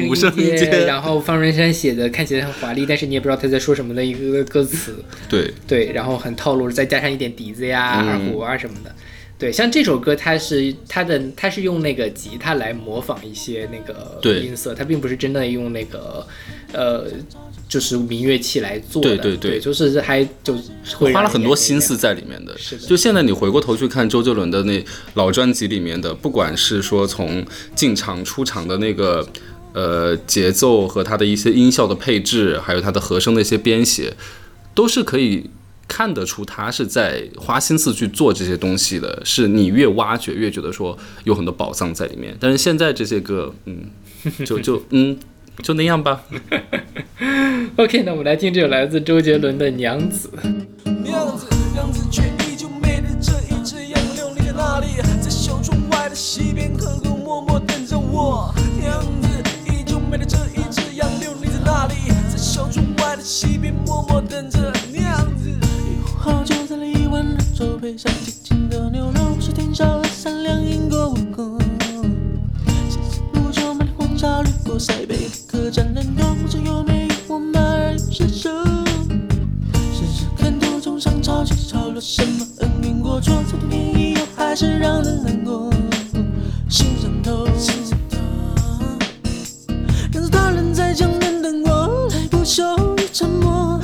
五 声音阶，阶，然后方文山写的看起来很华丽，但是你也不知道他在说什么的一个歌词，对，对，然后很套路，再加上一点笛子呀、嗯二胡啊什么的。对，像这首歌，它是它的，它是用那个吉他来模仿一些那个音色，它并不是真的用那个，呃，就是民乐器来做。对对对，就是还就花了很多心思在里面的。是的。就现在你回过头去看周杰伦的那老专辑里面的，不管是说从进场出场的那个呃节奏和它的一些音效的配置，还有它的和声的一些编写，都是可以。看得出他是在花心思去做这些东西的，是你越挖掘越觉得说有很多宝藏在里面。但是现在这些歌，嗯，就就嗯，就那样吧。OK，那我们来听这首来自周杰伦的《娘子》。娘子，娘子却依旧美这一只在里，在小外的西边默默等着我。娘子依旧美这一只在里，在小外的西边默默等着娘子。好酒再了一碗热粥，配上激情的牛肉，是天下二三两英国文歌。西西路就买的红茶，绿过塞北，立刻沾染用，这有没有我马尔先生？试试看多种香草，却少了什么恩怨过错，这多便又还是让人难过。心上头，心上头，大人在江南等我，来不休与沉默。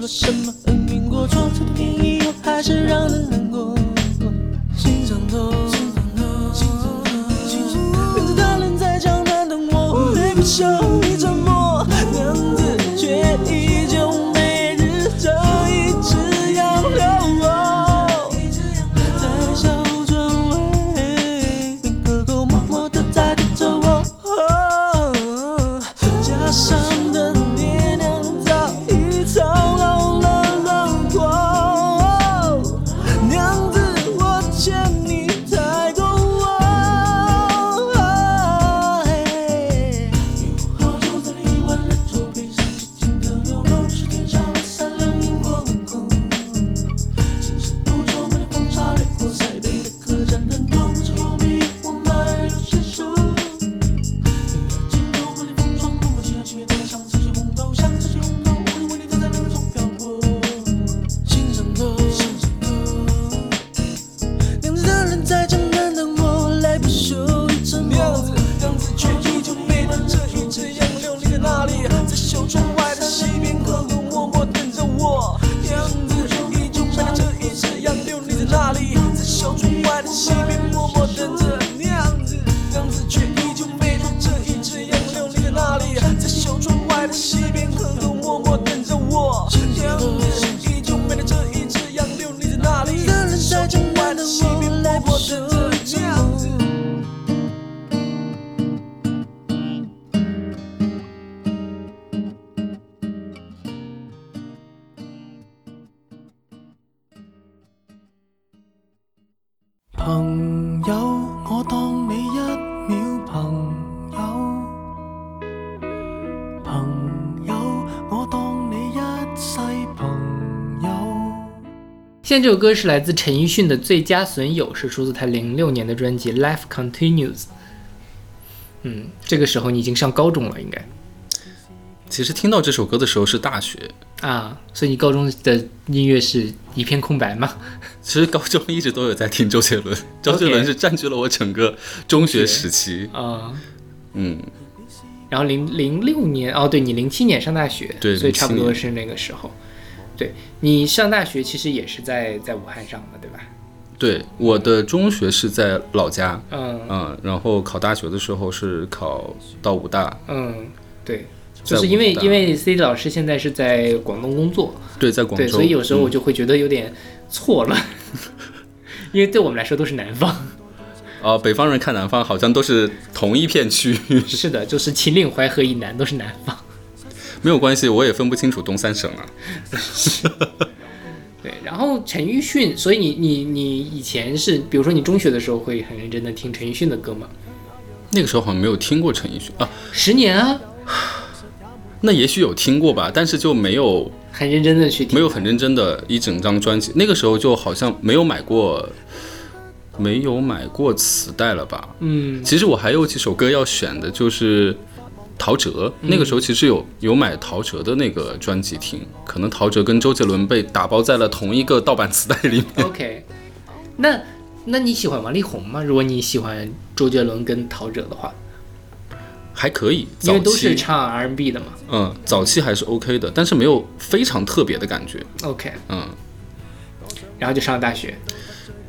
了什么？现在这首歌是来自陈奕迅的最佳损友是出自他零六年的专辑 life continues 嗯这个时候你已经上高中了应该。其实听到这首歌的时候是大学。啊所以你高中的音乐是一片空白吗？其实高中一直都有在听周杰伦周杰伦是占据了我整个中学时期。啊。嗯。然后零零六年哦对你零七年上大学对所以差不多是那个时候。对你上大学其实也是在在武汉上的，对吧？对，我的中学是在老家，嗯嗯，然后考大学的时候是考到武大，嗯，对，就是因为因为 C 老师现在是在广东工作，对，在广对，州，所以有时候我嗯就会觉得有点错了，因为对我们来说都是南方。啊、北方人看南方好像都是同一片区域，是的，就是秦岭淮河以南都是南方。没有关系，我也分不清楚东三省啊。对，然后陈奕迅，所以你你你以前是，比如说你中学的时候会很认真的听陈奕迅的歌吗？那个时候好像没有听过陈奕迅啊，十年啊，那也许有听过吧，但是就没有很认真的去听。没有很认真的一整张专辑。那个时候就好像没有买过，没有买过磁带了吧？嗯，其实我还有几首歌要选的，就是陶喆。那个时候其实有有买陶喆的那个专辑听，可能陶喆跟周杰伦被打包在了同一个盗版磁带里面。OK，那那你喜欢王力宏吗？如果你喜欢周杰伦跟陶喆的话，还可以，因为都是唱 R&B 的嘛。嗯早期还是 OK 的，但是没有非常特别的感觉。OK，嗯，然后就上了大学。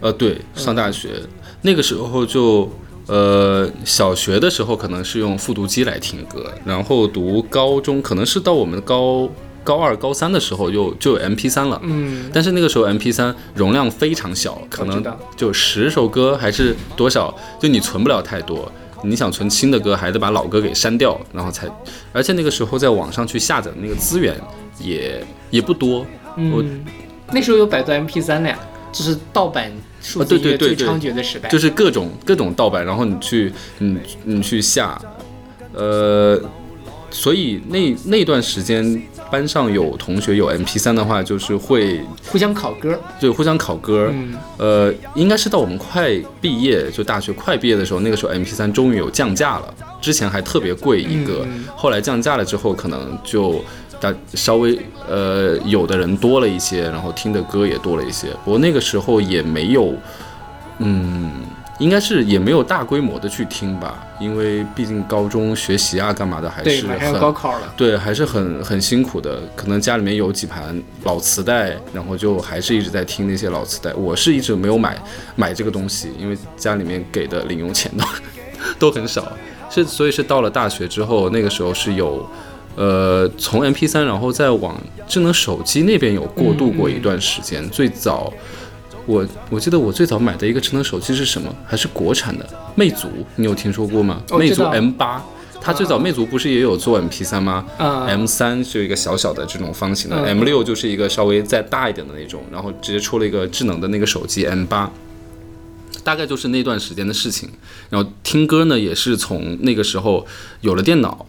呃，对，上大学、那个时候就。呃，小学的时候可能是用复读机来听歌，然后读高中可能是到我们高高二、高三的时候就就有 MP 3了，嗯，但是那个时候 MP 3容量非常小，可能就十首歌还是多少，就你存不了太多。你想存新的歌，还得把老歌给删掉，然后才，而且那个时候在网上去下载的那个资源也也不多。我嗯，那时候有百度 MP 3的呀，就是盗版数啊字音乐最对对对对。猖獗的时代。就是各种各种盗版，然后你去你你去下，呃，所以那那段时间班上有同学有 MP 三的话，就是会互相考歌。对互相考歌，嗯。呃，应该是到我们快毕业，就大学快毕业的时候，那个时候 MP 三终于有降价了，之前还特别贵一个，嗯。后来降价了之后，可能就大稍微呃有的人多了一些，然后听的歌也多了一些，不过那个时候也没有，嗯。应该是也没有大规模的去听吧，因为毕竟高中学习啊干嘛的还对，是很高考了。对，还是很很辛苦的。可能家里面有几盘老磁带，然后就还是一直在听那些老磁带。我是一直没有买买这个东西，因为家里面给的零用钱都 都很少。是，所以是到了大学之后，那个时候是有，呃，从 MP 三然后再往智能手机那边有过渡过一段时间。最早。我我记得我最早买的一个智能手机是什么？还是国产的魅族，你有听说过吗？魅族 M 八它最早魅族不是也有做 MP 三吗？啊 M 三是一个小小的这种方形的、嗯 m 六就是一个稍微再大一点的那种，然后直接出了一个智能的那个手机 M 八大概就是那段时间的事情。然后听歌呢，也是从那个时候有了电脑，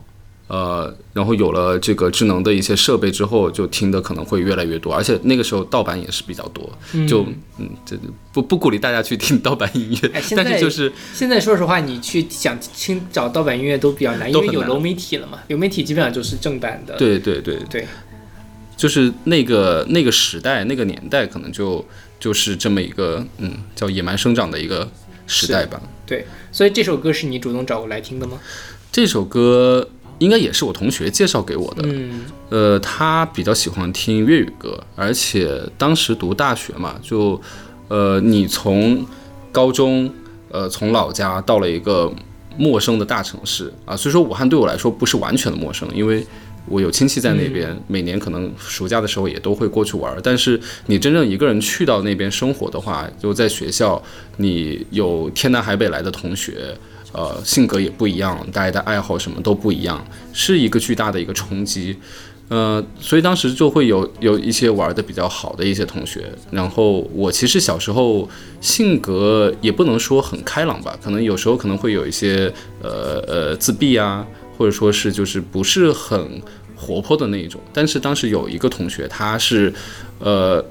呃，然后有了这个智能的一些设备之后，就听的可能会越来越多，而且那个时候盗版也是比较多，就嗯，这不不鼓励大家去听盗版音乐，哎，现在但是就是现在说实话，你去想听找盗版音乐都比较难，因都很难为有流媒体了嘛，流媒体基本上就是正版的。对对对对，就是那个那个时代那个年代，可能就就是这么一个嗯叫野蛮生长的一个时代吧。对，所以这首歌是你主动找过来听的吗？这首歌应该也是我同学介绍给我的，嗯呃，他比较喜欢听粤语歌，而且当时读大学嘛，就呃你从高中呃从老家到了一个陌生的大城市啊，所以说武汉对我来说不是完全的陌生，因为。我有亲戚在那边，每年可能暑假的时候也都会过去玩儿。但是你真正一个人去到那边生活的话，就在学校，你有天南海北来的同学，呃，性格也不一样，大家的爱好什么都不一样，是一个巨大的一个冲击。呃，所以当时就会有有一些玩的比较好的一些同学，然后我其实小时候性格也不能说很开朗吧，可能有时候可能会有一些呃呃自闭啊，或者说是就是不是很活泼的那一种。但是当时有一个同学，他是呃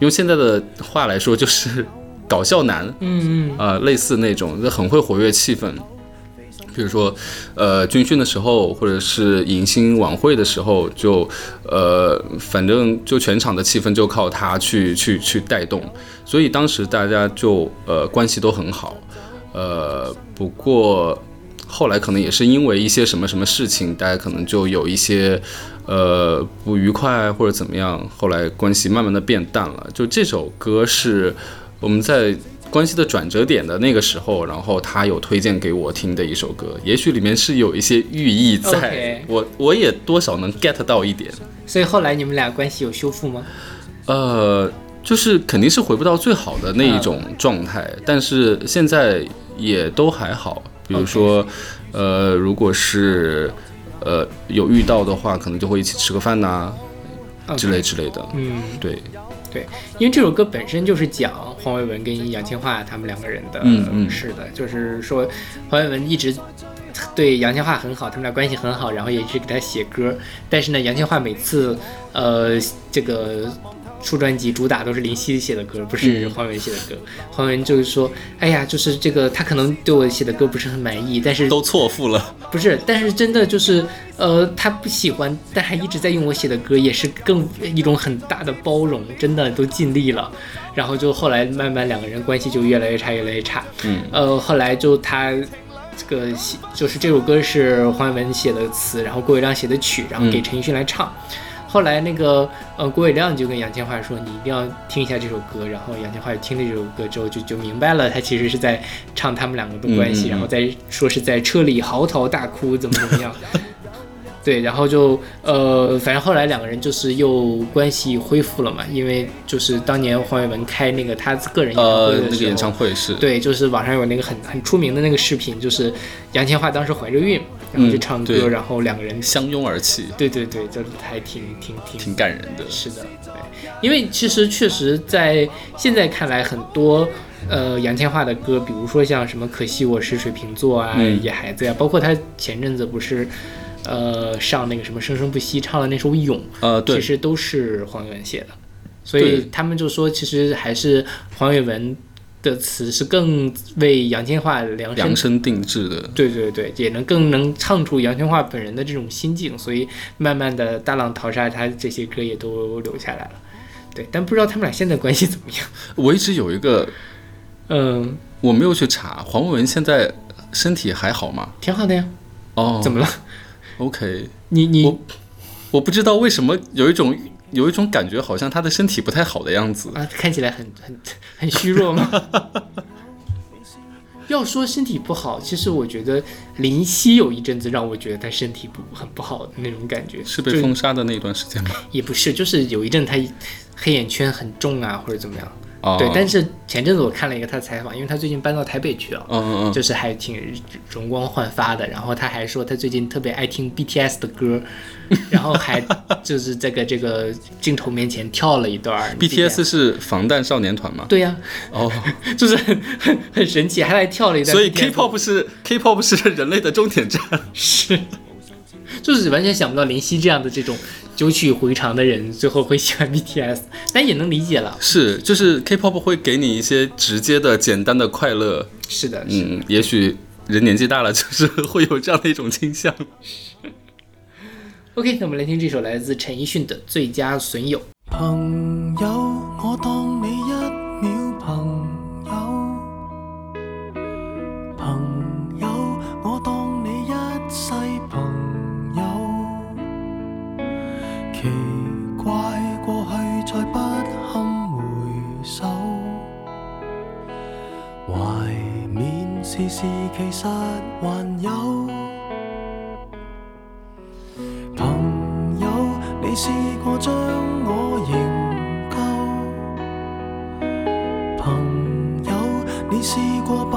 用现在的话来说就是搞笑男，嗯嗯呃，类似那种就很会活跃气氛。比如说，呃，军训的时候，或者是迎新晚会的时候，就，呃，反正就全场的气氛就靠他去去去带动，所以当时大家就呃关系都很好，呃，不过后来可能也是因为一些什么什么事情，大家可能就有一些呃不愉快或者怎么样，后来关系慢慢的变淡了。就这首歌是我们在关系的转折点的那个时候，然后他有推荐给我听的一首歌，也许里面是有一些寓意在我我也多少能 get 到一点。所以后来你们俩关系有修复吗？呃，就是肯定是回不到最好的那一种状态，但是现在也都还好。比如说，呃，如果是呃有遇到的话，可能就会一起吃个饭呐、之类之类的。嗯，对，对，因为这首歌本身就是讲黄伟文跟杨千嬅他们两个人的嗯嗯是的，就是说黄伟文一直对杨千嬅很好，他们俩关系很好，然后也一直给他写歌，但是呢，杨千嬅每次呃这个。出专辑主打都是林夕写的歌，不是嗯黄伟文写的歌。黄伟文就是说，哎呀，就是这个他可能对我写的歌不是很满意，但是都错付了。不是，但是真的就是，呃，他不喜欢，但还一直在用我写的歌，也是更一种很大的包容，真的都尽力了。然后就后来慢慢两个人关系就越来越差，越来越差。嗯，呃，后来就他这个写，就是这首歌是黄伟文写的词，然后郭伟亮写的曲，然后给嗯陈奕迅来唱。后来那个呃郭伟亮就跟杨千嬅说，你一定要听一下这首歌。然后杨千嬅听了这首歌之后就就明白了，他其实是在唱他们两个的关系，嗯嗯嗯然后再说是在车里嚎啕大哭，怎么怎么样。对，然后就呃，反正后来两个人就是又关系恢复了嘛，因为就是当年黄伟文开那个他个人演唱会呃的时，候，那个演唱会是，对，就是网上有那个很很出名的那个视频，就是杨千嬅当时怀着孕，然后就嗯唱歌，对然后两个人，相拥而泣，对对对，就是还挺挺挺挺感人的。是的，对，因为其实确实在现在看来，很多呃杨千嬅的歌，比如说像什么《可惜我是水瓶座》啊，嗯野孩子》呀，包括她前阵子不是呃上那个什么《生生不息》唱的那首《咏》，呃，对其，实都是黄伟文写的，所以他们就说，其实还是黄伟文的词是更为杨千嬅量身量身定制的。对对对，也能更能唱出杨千嬅本人的这种心境，所以慢慢的大浪淘沙，他这些歌也都留下来了。对，但不知道他们俩现在关系怎么样。我一直有一个，嗯，我没有去查，黄伟文现在身体还好吗？挺好的呀。哦，怎么了？？OK，你你我我不知道为什么有一种有一种感觉，好像他的身体不太好的样子。啊，看起来很很很虚弱吗？要说身体不好，其实我觉得林夕有一阵子让我觉得他身体不很不好的那种感觉，是被封杀的那段时间吗？也不是，就是有一阵他黑眼圈很重啊，或者怎么样。哦，对，但是前阵子我看了一个他的采访，因为他最近搬到台北去了，嗯嗯嗯，就是还挺容光焕发的。然后他还说他最近特别爱听 BTS 的歌，然后还 就是这个这个镜头面前跳了一段 BTS 是防弹少年团吗？对呀、哦，就是很很很神奇，还来跳了一段。所以 K-pop 是 K-pop 是人类的终点站。是，就是完全想不到林夕这样的这种久曲回肠的人，最后会喜欢 BTS，但也能理解了。是，就是 K-pop 会给你一些直接的、简单的快乐。是的，是的。嗯，也许人年纪大了，就是会有这样的一种倾向。OK，那我们来听这首来自陈奕迅的《最佳损友》。朋友，我當緬時時其实还有。朋友，你试过将我营救？朋友，你试过把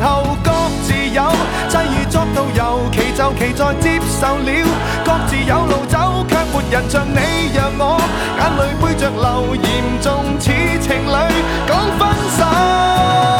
后各自有，际遇作到尤其就其在接受了，各自有路走，却没人像你让我眼泪背着流，严重似情侣讲分手。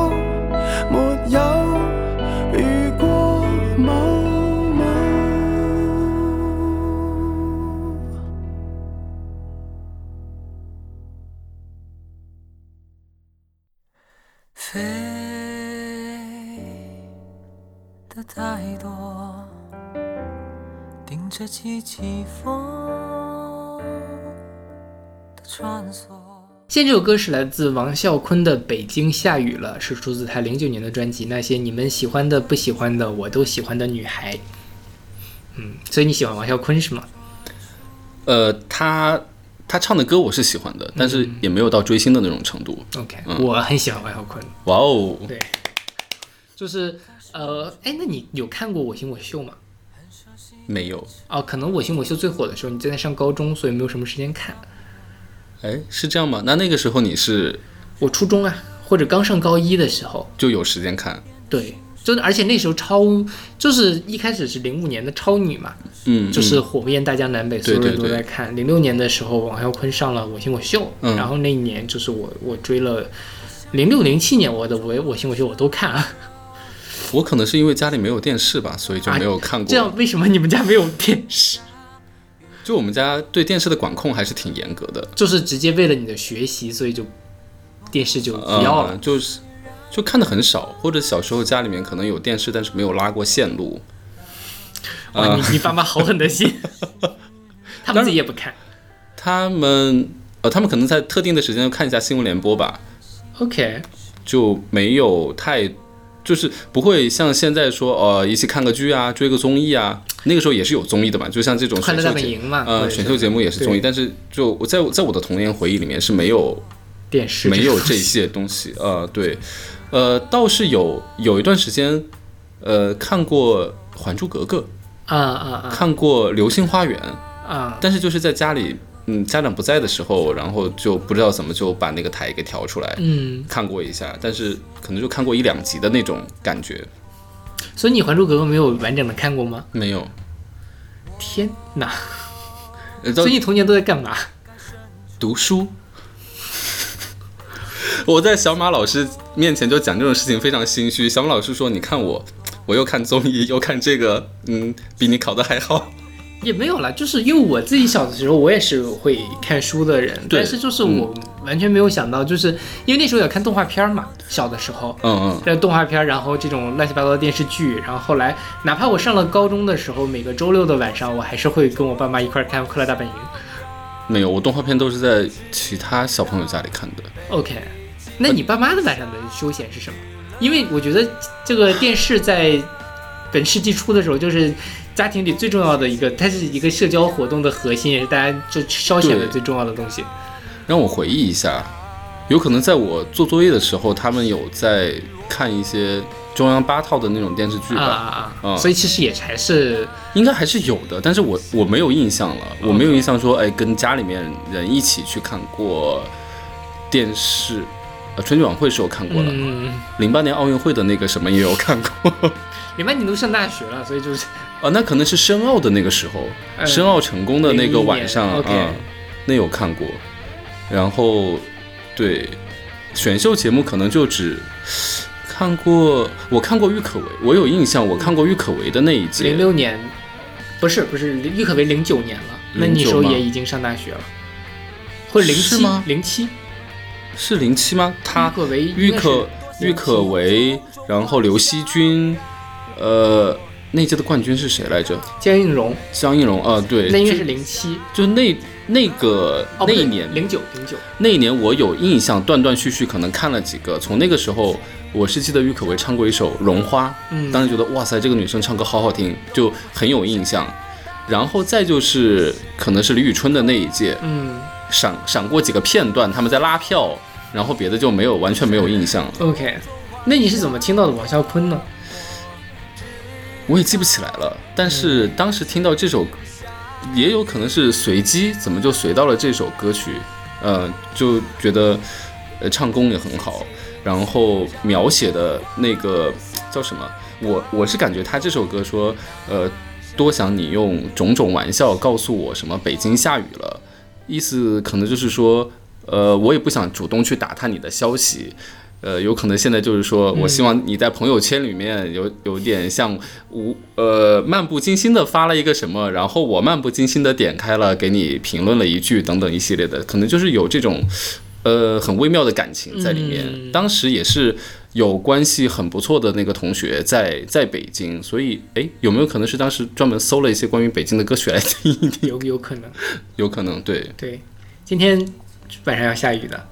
太多，顶着起起风的穿梭。现在这首歌是来自王啸坤的《北京下雨了》，是出自他零九年的专辑《那些你们喜欢的、不喜欢的、我都喜欢的女孩》。嗯，所以你喜欢王啸坤是吗？呃，他他唱的歌我是喜欢的，但是也没有到追星的那种程度。OK，、我很喜欢王啸坤。哇哦，对，就是呃，哎，那你有看过《我型我秀》吗？没有，哦，可能《我型我秀》最火的时候，你正在上高中，所以没有什么时间看。哎，是这样吗？那那个时候你是我初中啊，或者刚上高一的时候，就有时间看？对，就是而且那时候超就是一开始是零五年的超女嘛，嗯，就是嗯火遍大江南北，所有人都在看。零六年的时候，王啸坤上了《我型我秀》，嗯然后那一年就是我我追了。零六零七年我的我我型我秀我都看啊，我可能是因为家里没有电视吧，所以就没有看过。这样为什么你们家没有电视？就我们家对电视的管控还是挺严格的，就是直接为了你的学习，所以就电视就不要了。呃就是就看的很少，或者小时候家里面可能有电视，但是没有拉过线路。哇，呃你你爸妈好狠的心，他们自己也不看。他们呃，他们可能在特定的时间看一下新闻联播吧，OK，就没有太。就是不会像现在说，呃，一起看个剧啊，追个综艺啊。那个时候也是有综艺的嘛，就像这种选秀节目嘛，呃，选秀节目也是综艺，但是就我在我在我的童年回忆里面是没有电视没有这些东西。呃，对，呃，倒是有有一段时间，呃，看过《还珠格格啊啊》，看过《流星花园》，啊啊！但是就是在家里，嗯，家长不在的时候，然后就不知道怎么就把那个台给调出来，嗯，看过一下，但是可能就看过一两集的那种感觉，所以你《还珠格格》没有完整的看过吗？没有。天哪！呃到所以你童年都在干嘛？读书，我在小马老师面前就讲这种事情非常心虚。小马老师说：“你看我，我又看综艺，又看这个，嗯，比你考的还好。也没有啦，就是因为我自己小的时候，我也是会看书的人，对但是就是我完全没有想到，就是因为那时候也看动画片嘛，小的时候”，嗯嗯，这动画片，然后这种乱七八糟的电视剧，然后后来哪怕我上了高中的时候，每个周六的晚上，我还是会跟我爸妈一块儿看《快乐大本营》。没有，我动画片都是在其他小朋友家里看的。OK，那你爸妈的晚上的休闲是什么？因为我觉得这个电视在本世纪初的时候，就是家庭里最重要的一个，它是一个社交活动的核心，也是大家就消遣的最重要的东西。让我回忆一下，有可能在我做作业的时候，他们有在看一些中央八套的那种电视剧吧。啊啊啊！嗯。所以其实也还是应该还是有的，但是我我没有印象了，我没有印象说，哎，跟家里面人一起去看过电视，呃，春节晚会是有看过了，嗯，零八年奥运会的那个什么也有看过，零八年都上大学了，所以就是啊，那可能是申奥的那个时候，嗯申奥成功的那个晚上，01年，OK 嗯，那有看过，然后对选秀节目可能就只。看过，我看过郁可唯，我有印象，我看过郁可唯的那一届。零六年，不是不是，郁可唯零九年了，那你时候也已经上大学了，或者零七吗零七，是零七吗？他郁可郁可唯，然后刘惜君，呃，那届的冠军是谁来着？江映蓉，江映蓉，啊，对，那应该是零七，就那那个、哦，那一年，零九零九，那一年我有印象，断断续续可能看了几个。从那个时候，我是记得郁可唯唱过一首《绒花》，嗯当时觉得哇塞，这个女生唱歌好好听，就很有印象。然后再就是可能是李宇春的那一届，嗯闪闪过几个片段，他们在拉票，然后别的就没有完全没有印象了。，OK，那你是怎么听到的王啸坤呢？我也记不起来了，但是当时听到这首，也有可能是随机，怎么就随到了这首歌曲？呃，就觉得呃唱功也很好，然后描写的那个叫什么？我我是感觉他这首歌说，呃，多想你用种种玩笑告诉我什么北京下雨了，意思可能就是说，呃，我也不想主动去打探你的消息。呃，有可能现在就是说，我希望你在朋友圈里面有有点像无呃漫不经心的发了一个什么，然后我漫不经心的点开了，给你评论了一句等等一系列的，可能就是有这种呃很微妙的感情在里面。嗯。当时也是有关系很不错的那个同学在 在北京，所以哎，有没有可能是当时专门搜了一些关于北京的歌曲来听一听？有有可能，有可能，对，对，今天晚上要下雨的，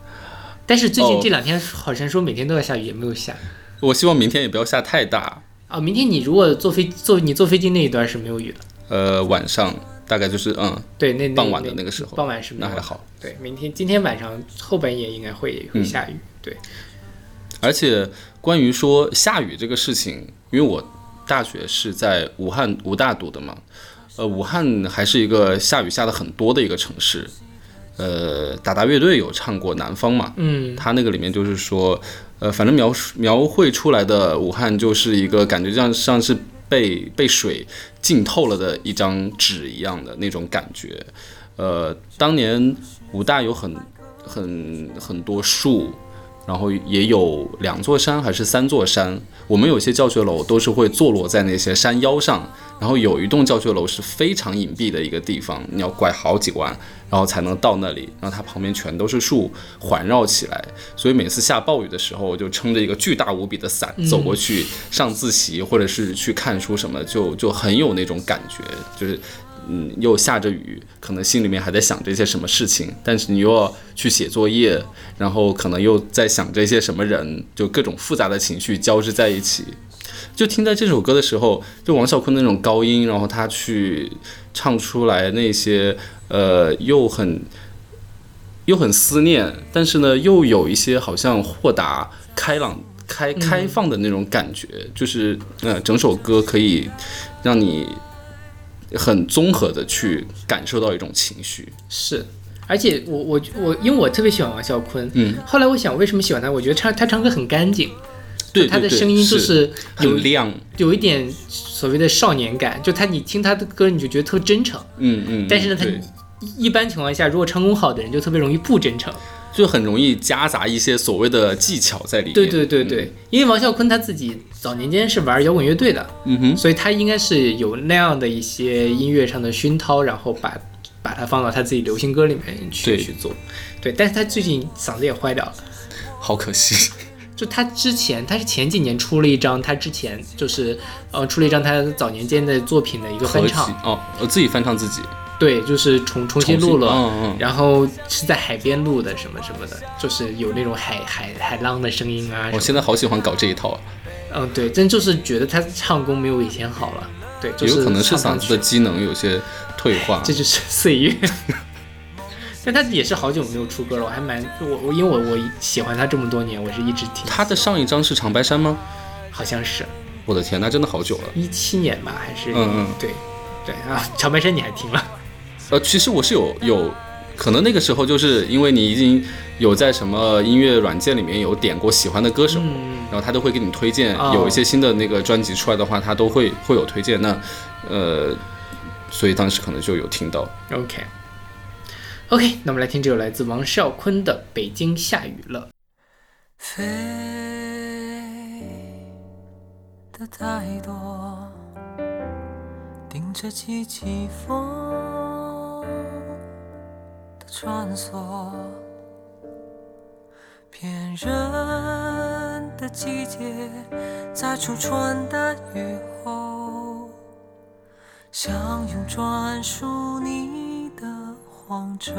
但是最近哦这两天好像说每天都要下雨，也没有下。我希望明天也不要下太大。啊，明天你如果坐飞坐你坐飞机那一段是没有雨的，呃，晚上大概就是嗯，对，那那傍晚的那个时候傍晚是没有那还好。对，明天今天晚上后半夜应该会会嗯下雨。对，而且关于说下雨这个事情，因为我大学是在武汉武大读的嘛，呃，武汉还是一个下雨下的很多的一个城市。呃，达达乐队有唱过《南方》嘛，嗯，他那个里面就是说，呃，反正描述描绘出来的武汉就是一个感觉像像是被被水浸透了的一张纸一样的那种感觉。呃，当年武大有很很很多树，然后也有两座山还是三座山，我们有些教学楼都是会坐落在那些山腰上，然后有一栋教学楼是非常隐蔽的一个地方，你要拐好几弯，然后才能到那里，然后它旁边全都是树环绕起来，所以每次下暴雨的时候，我就撑着一个巨大无比的伞走过去上自习或者是去看书什么，就就很有那种感觉，就是。嗯，又下着雨，可能心里面还在想着一些什么事情，但是你又要去写作业，然后可能又在想着一些什么人，就各种复杂的情绪交织在一起。就听在这首歌的时候，就王啸坤那种高音，然后他去唱出来那些呃，又很又很思念，但是呢，又有一些好像豁达、开朗、开开放的那种感觉，就是呃，整首歌可以让你很综合的去感受到一种情绪。是。而且我我我，因为我特别喜欢王啸坤，嗯，后来我想为什么喜欢他？我觉得唱他唱歌很干净，对，对对他的声音就是有很亮，有一点所谓的少年感，就他你听他的歌你就觉得特真诚，嗯嗯。但是呢，他一般情况下如果唱功好的人就特别容易不真诚，就很容易夹杂一些所谓的技巧在里面。对对对对，因为王啸坤他自己早年间是玩摇滚乐队的，嗯哼，所以他应该是有那样的一些音乐上的熏陶，然后把把它放到他自己流行歌里面去对去做。对，但是他最近嗓子也坏掉了。好可惜。就他之前，他是前几年出了一张，他之前就是呃出了一张他早年间的作品的一个翻唱，哦，我自己翻唱自己，对，就是重重新录了，嗯嗯然后是在海边录的什么什么的，就是有那种海海海浪的声音啊。我现在好喜欢搞这一套啊，嗯，对，真就是觉得他唱功没有以前好了，对，就是有可能是嗓子的机能有些退化。这就是岁月。但他也是好久没有出歌了，我还蛮我我因为我我喜欢他这么多年，我是一直听，他的上一张是长白山吗？好像是我的天，那真的好久了。一七年吧，还是嗯嗯对对啊，长白山你还听了？呃，其实我是有有，可能那个时候就是因为你已经有在什么音乐软件里面有点过喜欢的歌手，然后他都会给你推荐，有一些新的那个专辑出来的话，他都会会有推荐。那呃，所以当时可能就有听到。OK OK，那我们来听这首来自王啸坤的《北京下雨了》。飞的太多，顶着季季风的穿梭，骗人的季节，在初春的雨后，想用专属你的黄州。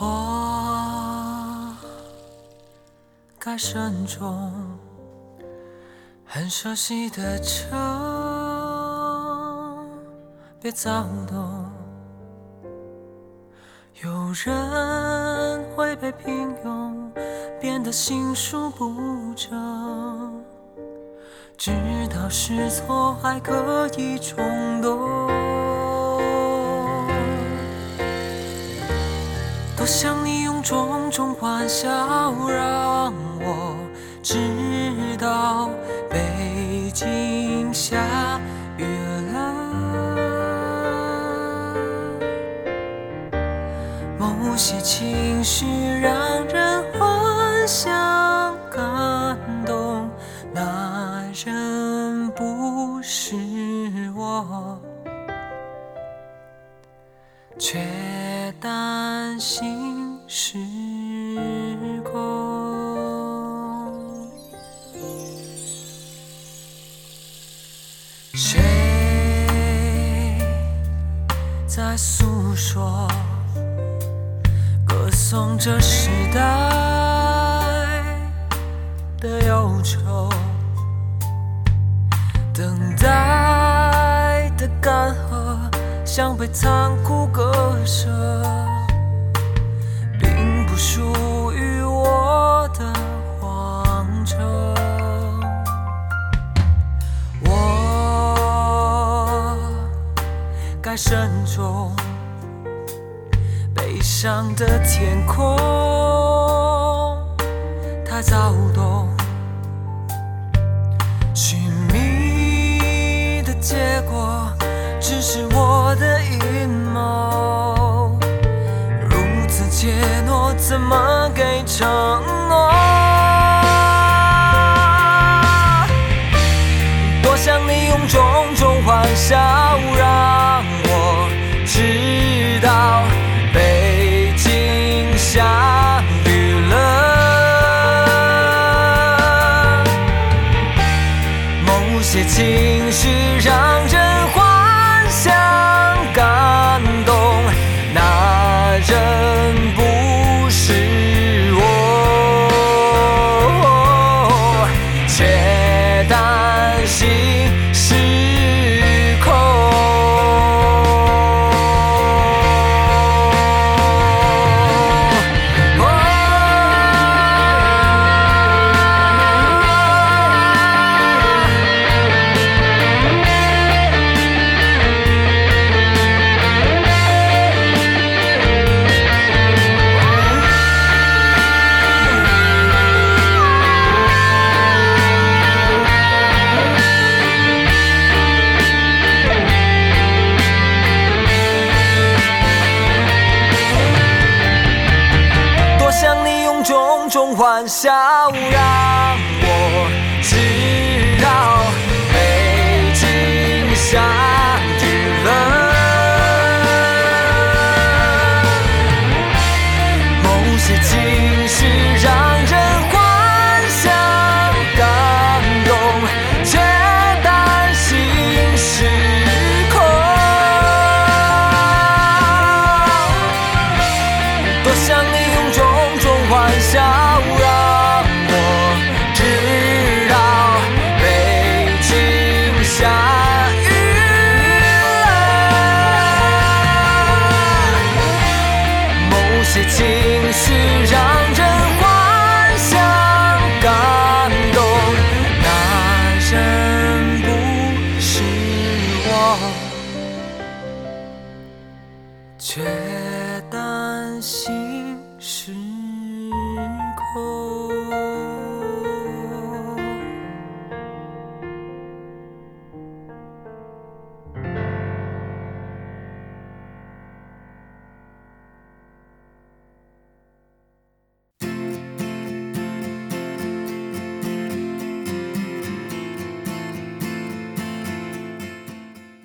我该慎重，很熟悉的车，别躁动。有人会被平庸变得心术不正，知道是错还可以冲动。多想你用种种欢笑让我知道北京下雨了。某些情绪让人幻想感动，那人不是我。却担心失控。谁在诉说，歌颂这时代的忧愁？等待的干涸，像被残酷割舍，并不属于我的荒城。我该慎重，上的天空太躁动。寻觅的结果，只是我的阴谋。如此怯懦，怎么给承诺？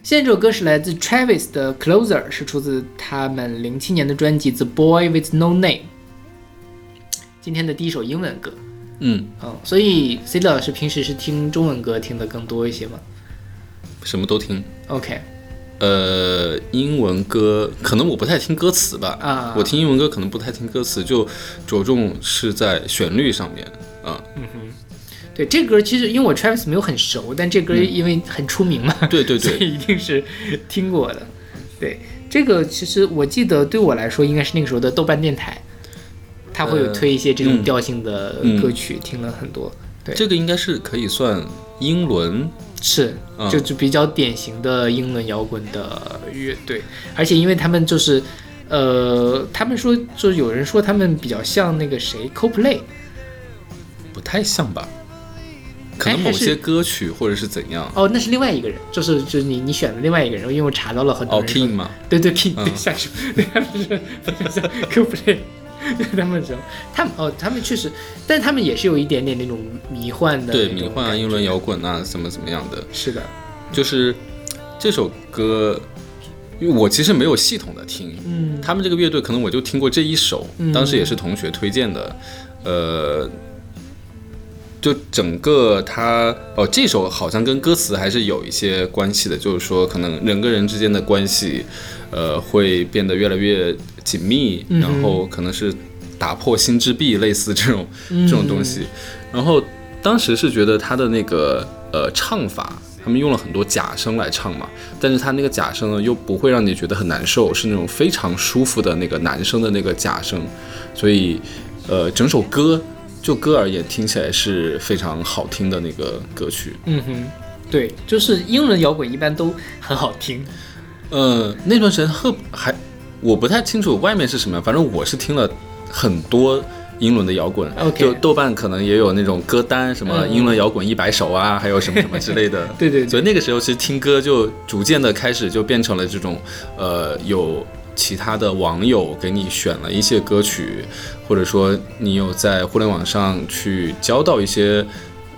现在这首歌是来自 Travis 的《Closer》，是出自他们零七年的专辑《The Boy with No Name》。今天的第一首英文歌，嗯，嗯，所以 C 老师平时是听中文歌听的更多一些吗？什么都听。？OK，呃，英文歌可能我不太听歌词吧，啊。我听英文歌可能不太听歌词，就着重是在旋律上面，啊、对这歌其实因为我 Travis 没有很熟，但这歌因为很出名嘛，对对所对，以一定是听过的。对这个其实我记得对我来说应该是那个时候的豆瓣电台，它会有呃推一些这种嗯调性的嗯歌曲，听了很多。对，这个应该是可以算英伦，是，嗯就就比较典型的英伦摇滚的乐队，而且因为他们就是，呃，他们说就是有人说他们比较像那个谁 Coldplay，不太像吧？可能某些歌曲或者是怎样。哦，那是另外一个人，就是就是你你选的另外一个人，因为我查到了很多哦，King 嘛？对对 King，嗯。对下属，对他们是像 Coldplay，对他们说他们哦，他们确实，但他们也是有一点点那种迷幻的对，迷幻啊、英伦摇滚啊，怎么怎么样的，是的，就是这首歌，因为我其实没有系统的听，嗯。他们这个乐队可能我就听过这一首，嗯。当时也是同学推荐的，呃，就整个他哦，这首好像跟歌词还是有一些关系的，就是说可能人跟人之间的关系，呃，会变得越来越紧密，嗯然后可能是打破心之壁，类似这种嗯这种东西。然后当时是觉得他的那个呃唱法，他们用了很多假声来唱嘛，但是他那个假声呢又不会让你觉得很难受，是那种非常舒服的那个男生的那个假声，所以呃整首歌就歌而言听起来是非常好听的那个歌曲。嗯哼，对，就是英伦摇滚一般都很好听，呃，那段时间特还我不太清楚外面是什么样，反正我是听了很多英伦的摇滚。OK 就豆瓣可能也有那种歌单，什么嗯。英伦摇滚一百首啊，还有什么什么之类的。对对对。所以那个时候其实听歌就逐渐的开始就变成了这种，呃，有其他的网友给你选了一些歌曲，或者说你有在互联网上去交到一些。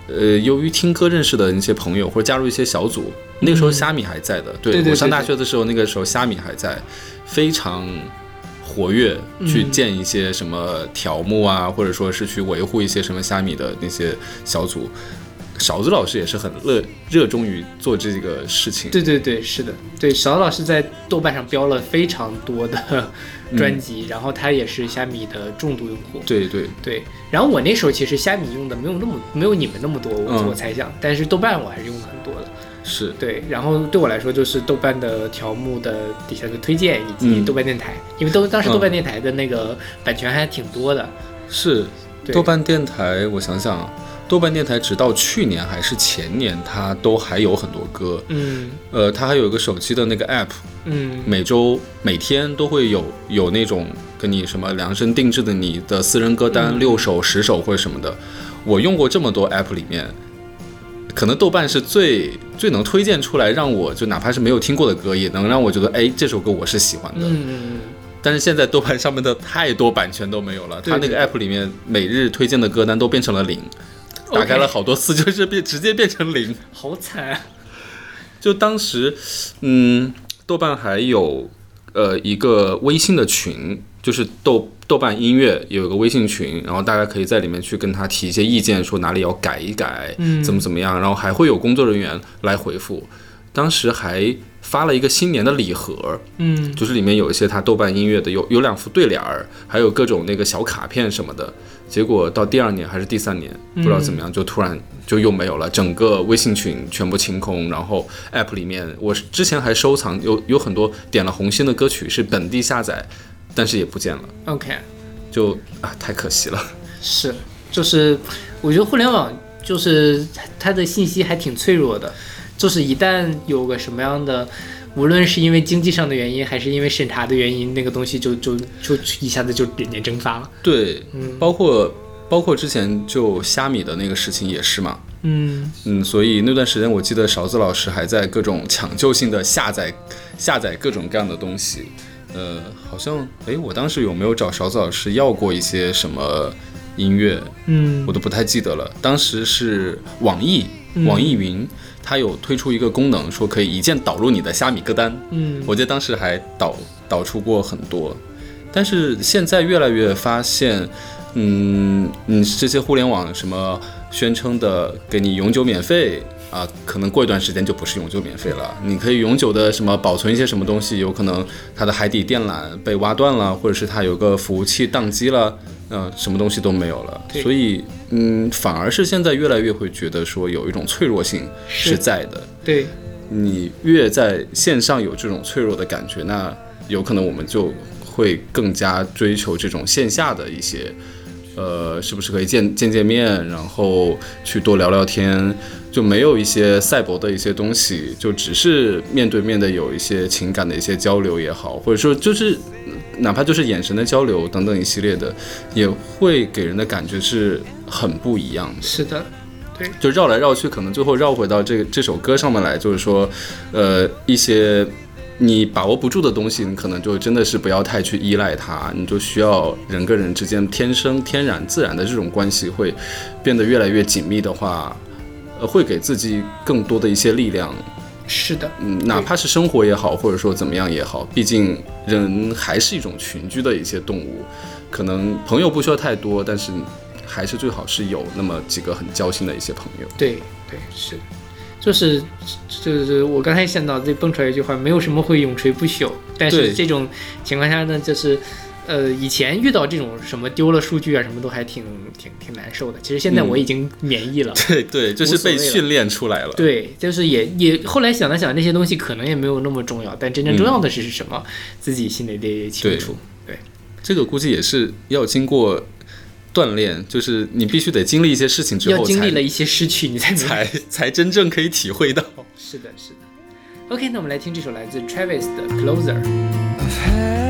呃，由于听歌认识的那些朋友，或者加入一些小组，那个时候虾米还在的。对我上大学的时候，那个时候虾米还在，非常活跃，去嗯建一些什么条目啊，或者说是去维护一些什么虾米的那些小组。勺子老师也是很热热衷于做这个事情。对对对，是的，对，勺子老师在豆瓣上标了非常多的嗯专辑，然后他也是虾米的重度用户。对对对，然后我那时候其实虾米用的没有那么没有你们那么多，我、嗯我猜想，但是豆瓣我还是用的很多的。是，对，然后对我来说就是豆瓣的条目的底下的推荐以及嗯豆瓣电台，因为都当时豆瓣嗯电台的那个版权还挺多的。是对豆瓣电台，我想想，豆瓣电台直到去年还是前年，它都还有很多歌。嗯呃，它还有一个手机的那个 app，嗯每周每天都会有有那种跟你什么量身定制的你的私人歌单嗯六首、十首或者什么的。我用过这么多 app 里面，可能豆瓣是最最能推荐出来，让我就哪怕是没有听过的歌，也能让我觉得，哎，这首歌我是喜欢的。嗯嗯但是现在豆瓣上面的太多版权都没有了，它那个 app 里面每日推荐的歌单都变成了零，打开了好多次就是变直接变成零。好惨啊！就当时，嗯，豆瓣还有呃一个微信的群，就是豆豆瓣音乐有一个微信群，然后大家可以在里面去跟他提一些意见，说哪里要改一改，嗯怎么怎么样，然后还会有工作人员来回复。当时还发了一个新年的礼盒，嗯，就是里面有一些他豆瓣音乐的，有有两副对联儿，还有各种那个小卡片什么的。结果到第二年还是第三年，不知道怎么样，就突然就又没有了，整个微信群全部清空。然后 App 里面，我之前还收藏有有很多点了红心的歌曲是本地下载，但是也不见了，OK，就啊太可惜了。是，就是我觉得互联网就是它的信息还挺脆弱的，就是一旦有个什么样的，无论是因为经济上的原因，还是因为审查的原因，那个东西就就就一下子就人间蒸发了。对，包括包括之前就虾米的那个事情也是嘛，嗯，嗯，所以那段时间我记得勺子老师还在各种抢救性的下载下载各种各样的东西。呃，好像诶，我当时有没有找勺子老师要过一些什么音乐？嗯我都不太记得了。当时是网易嗯网易云，它有推出一个功能，说可以一键导入你的虾米歌单。嗯我记得当时还导导出过很多，但是现在越来越发现，嗯，你这些互联网什么宣称的给你永久免费啊，可能过一段时间就不是永久免费了。你可以永久的什么保存一些什么东西，有可能它的海底电缆被挖断了，或者是它有个服务器宕机了。嗯、什么东西都没有了，所以嗯，反而是现在越来越会觉得说有一种脆弱性是是在的。对，你越在线上有这种脆弱的感觉，那有可能我们就会更加追求这种线下的一些，呃，是不是可以见见见面，然后去多聊聊天，就没有一些赛博的一些东西，就只是面对面的有一些情感的一些交流也好，或者说就是哪怕就是眼神的交流等等一系列的，也会给人的感觉是很不一样的。是的，对，就绕来绕去，可能最后绕回到这个这首歌上面来，就是说，呃，一些你把握不住的东西，你可能就真的是不要太去依赖它，你就需要人跟人之间天生、天然、自然的这种关系会变得越来越紧密的话，呃，会给自己更多的一些力量。是的，嗯，哪怕是生活也好，或者说怎么样也好，毕竟人还是一种群居的一些动物，可能朋友不需要太多，但是还是最好是有那么几个很交心的一些朋友。对对是的，就是就是我刚才想到这蹦出来一句话，没有什么会永垂不朽，但是这种情况下呢，就是。呃，以前遇到这种什么丢了数据啊，什么都还挺挺挺难受的。其实现在嗯我已经免疫了，对对，就是被训练出来了。对，就是也也后来想了想，那些东西可能也没有那么重要，但真正重要的是什么，自己心里得清楚。对，这个估计也是要经过锻炼，就是你必须得经历一些事情之后才，经历了一些失去，你才才 才真正可以体会到。是的，是的。OK，那我们来听这首来自 Travis 的 Closer。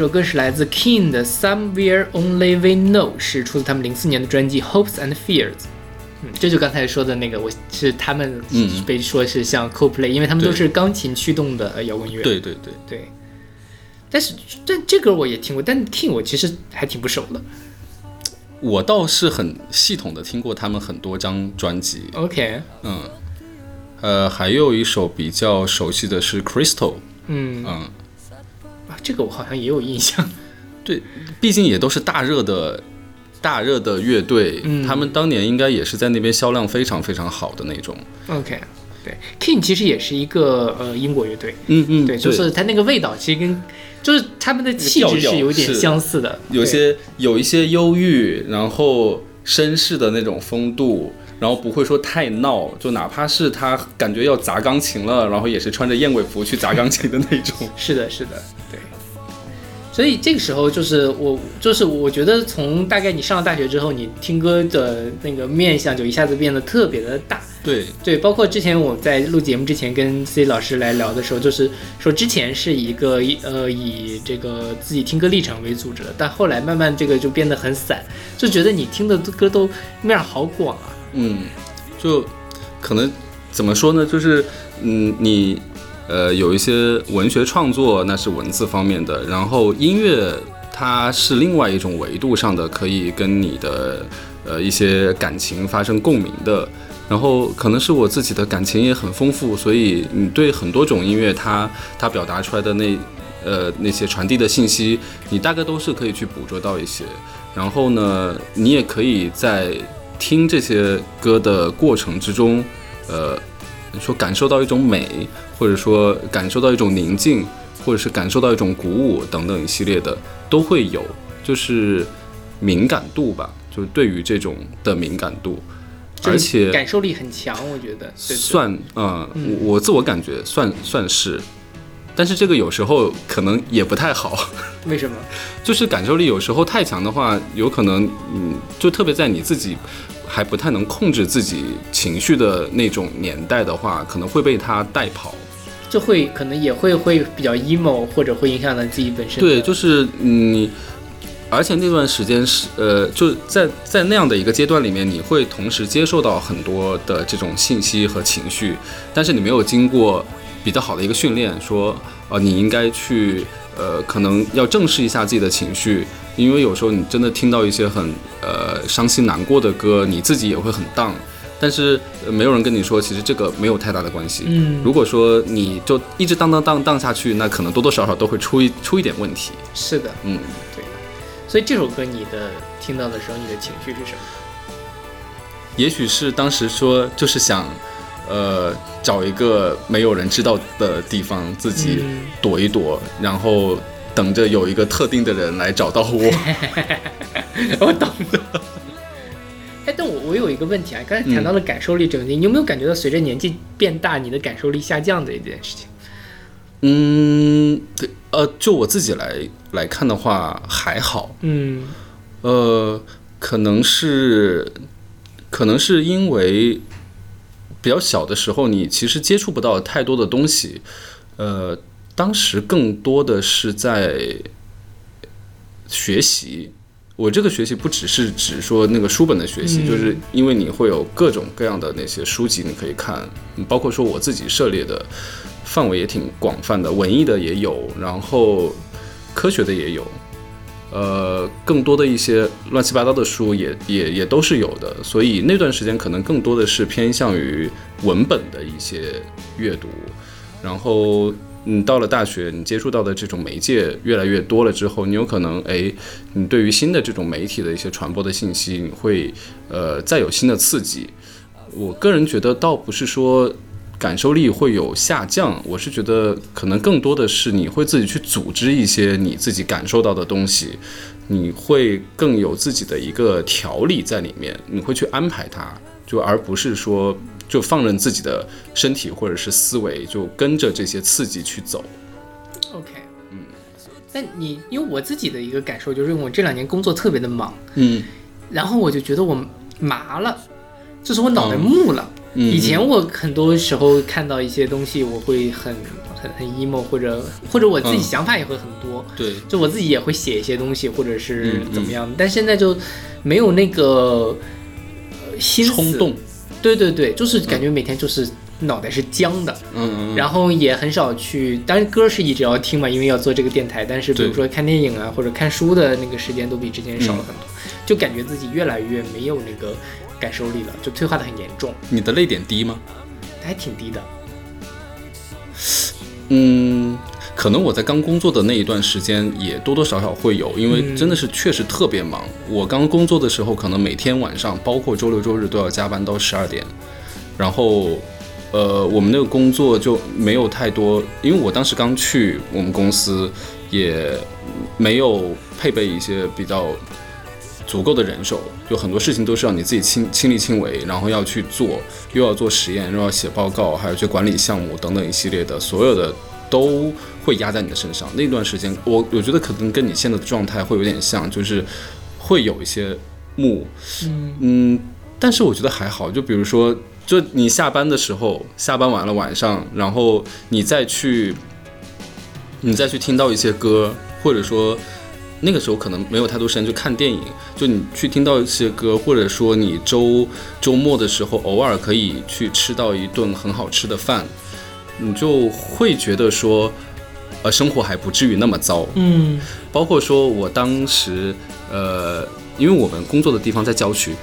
首歌是来自 King 的《Somewhere Only We Know》，是出自他们零四年的专辑《Hopes and Fears》。嗯，这就刚才说的那个，我是他们嗯被说是像 Coldplay，因为他们都是钢琴驱动的呃摇滚乐。对对对，对。但是但这歌我也听过，但 King 我其实还挺不熟的。我倒是很系统的听过他们很多张专辑，OK，嗯，呃，还有一首比较熟悉的是 Crystal，嗯嗯，啊，这个我好像也有印象。对，毕竟也都是大热的。大热的乐队，嗯他们当年应该也是在那边销量非常非常好的那种。OK，对，King 其实也是一个呃英国乐队，嗯嗯，对，就是它那个味道其实跟就是他们的气质是有点相似的，有些有一些忧郁，然后绅士的那种风度，然后不会说太闹，就哪怕是他感觉要砸钢琴了，然后也是穿着燕尾服去砸钢琴的那种。是的，是的，对。所以这个时候就是我，就是我觉得从大概你上了大学之后，你听歌的那个面相就一下子变得特别的大。对，对，包括之前我在录节目之前跟 C 老师来聊的时候，就是说之前是一个呃以这个自己听歌历程为组织的，但后来慢慢这个就变得很散，就觉得你听的歌都面儿好广啊。嗯，就可能怎么说呢？就是嗯，你呃有一些文学创作，那是文字方面的，然后音乐它是另外一种维度上的，可以跟你的呃一些感情发生共鸣的。然后可能是我自己的感情也很丰富，所以你对很多种音乐它它表达出来的那呃那些传递的信息，你大概都是可以去捕捉到一些。然后呢，你也可以在听这些歌的过程之中，呃，说感受到一种美，或者说感受到一种宁静，或者是感受到一种鼓舞等等一系列的都会有，就是敏感度吧，就是对于这种的敏感度，而且感受力很强，我觉得算嗯，我我自我感觉算算是，但是这个有时候可能也不太好。为什么？就是感受力有时候太强的话，有可能，嗯，就特别在你自己还不太能控制自己情绪的那种年代的话，可能会被他带跑。就会可能也会会比较 emo，或者会影响到自己本身。对，就是嗯你，而且那段时间是呃，就在在那样的一个阶段里面，你会同时接受到很多的这种信息和情绪，但是你没有经过比较好的一个训练，说呃你应该去呃可能要正视一下自己的情绪，因为有时候你真的听到一些很呃伤心难过的歌，你自己也会很 down。但是、呃没有人跟你说，其实这个没有太大的关系。嗯如果说你就一直荡荡荡荡下去，那可能多多少少都会出一出一点问题。是的，嗯，对。所以这首歌你的听到的时候，你的情绪是什么？也许是当时说就是想，呃，找一个没有人知道的地方自己嗯躲一躲，然后等着有一个特定的人来找到我。我懂的。哎，但我我有一个问题啊，刚才谈到了感受力这个问题，你有没有感觉到随着年纪变大，你的感受力下降的一件事情？嗯，对，呃，就我自己来来看的话还好，嗯呃，可能是，可能是因为比较小的时候，你其实接触不到太多的东西，呃，当时更多的是在学习。我这个学习不只是指说那个书本的学习，嗯就是因为你会有各种各样的那些书籍你可以看，嗯包括说我自己涉猎的范围也挺广泛的，文艺的也有，然后科学的也有，呃，更多的一些乱七八糟的书也也也都是有的，所以那段时间可能更多的是偏向于文本的一些阅读，然后你到了大学，你接触到的这种媒介越来越多了之后，你有可能哎，你对于新的这种媒体的一些传播的信息，你会呃再有新的刺激。我个人觉得倒不是说感受力会有下降，我是觉得可能更多的是你会自己去组织一些你自己感受到的东西，你会更有自己的一个条理在里面，你会去安排它，就而不是说就放任自己的身体或者是思维就跟着这些刺激去走。，OK，嗯。但你因为我自己的一个感受就是，我这两年工作特别的忙，嗯。然后我就觉得我麻了，就是我脑袋木了。嗯以前我很多时候看到一些东西，我会很很很 emo，或者或者我自己嗯想法也会很多，对，就我自己也会写一些东西，或者是怎么样，但现在就没有那个呃心思冲动，对对对，就是感觉每天就是脑袋是僵的，嗯嗯，然后也很少去，当然歌是一直要听嘛，因为要做这个电台。但是比如说看电影啊或者看书的那个时间都比之前少了很多，就感觉自己越来越没有那个感受力了，就退化的很严重，你的泪点低吗？还挺低的。嗯，可能我在刚工作的那一段时间也多多少少会有，因为真的是确实特别忙。我刚工作的时候，可能每天晚上，包括周六周日都要加班到十二点，然后。呃，我们那个工作就没有太多，因为我当时刚去我们公司，也没有配备一些比较足够的人手，就很多事情都是要你自己亲亲力亲为，然后要去做，又要做实验，又要写报告，还要去管理项目等等一系列的，所有的都会压在你的身上。那段时间，我我觉得可能跟你现在的状态会有点像，就是会有一些木，嗯但是我觉得还好。就比如说，就你下班的时候，下班完了晚上，然后你再去，你再去听到一些歌，或者说那个时候可能没有太多时间去看电影，就你去听到一些歌，或者说你周周末的时候偶尔可以去吃到一顿很好吃的饭，你就会觉得说，呃，生活还不至于那么糟。嗯包括说我当时，呃，因为我们工作的地方在郊区，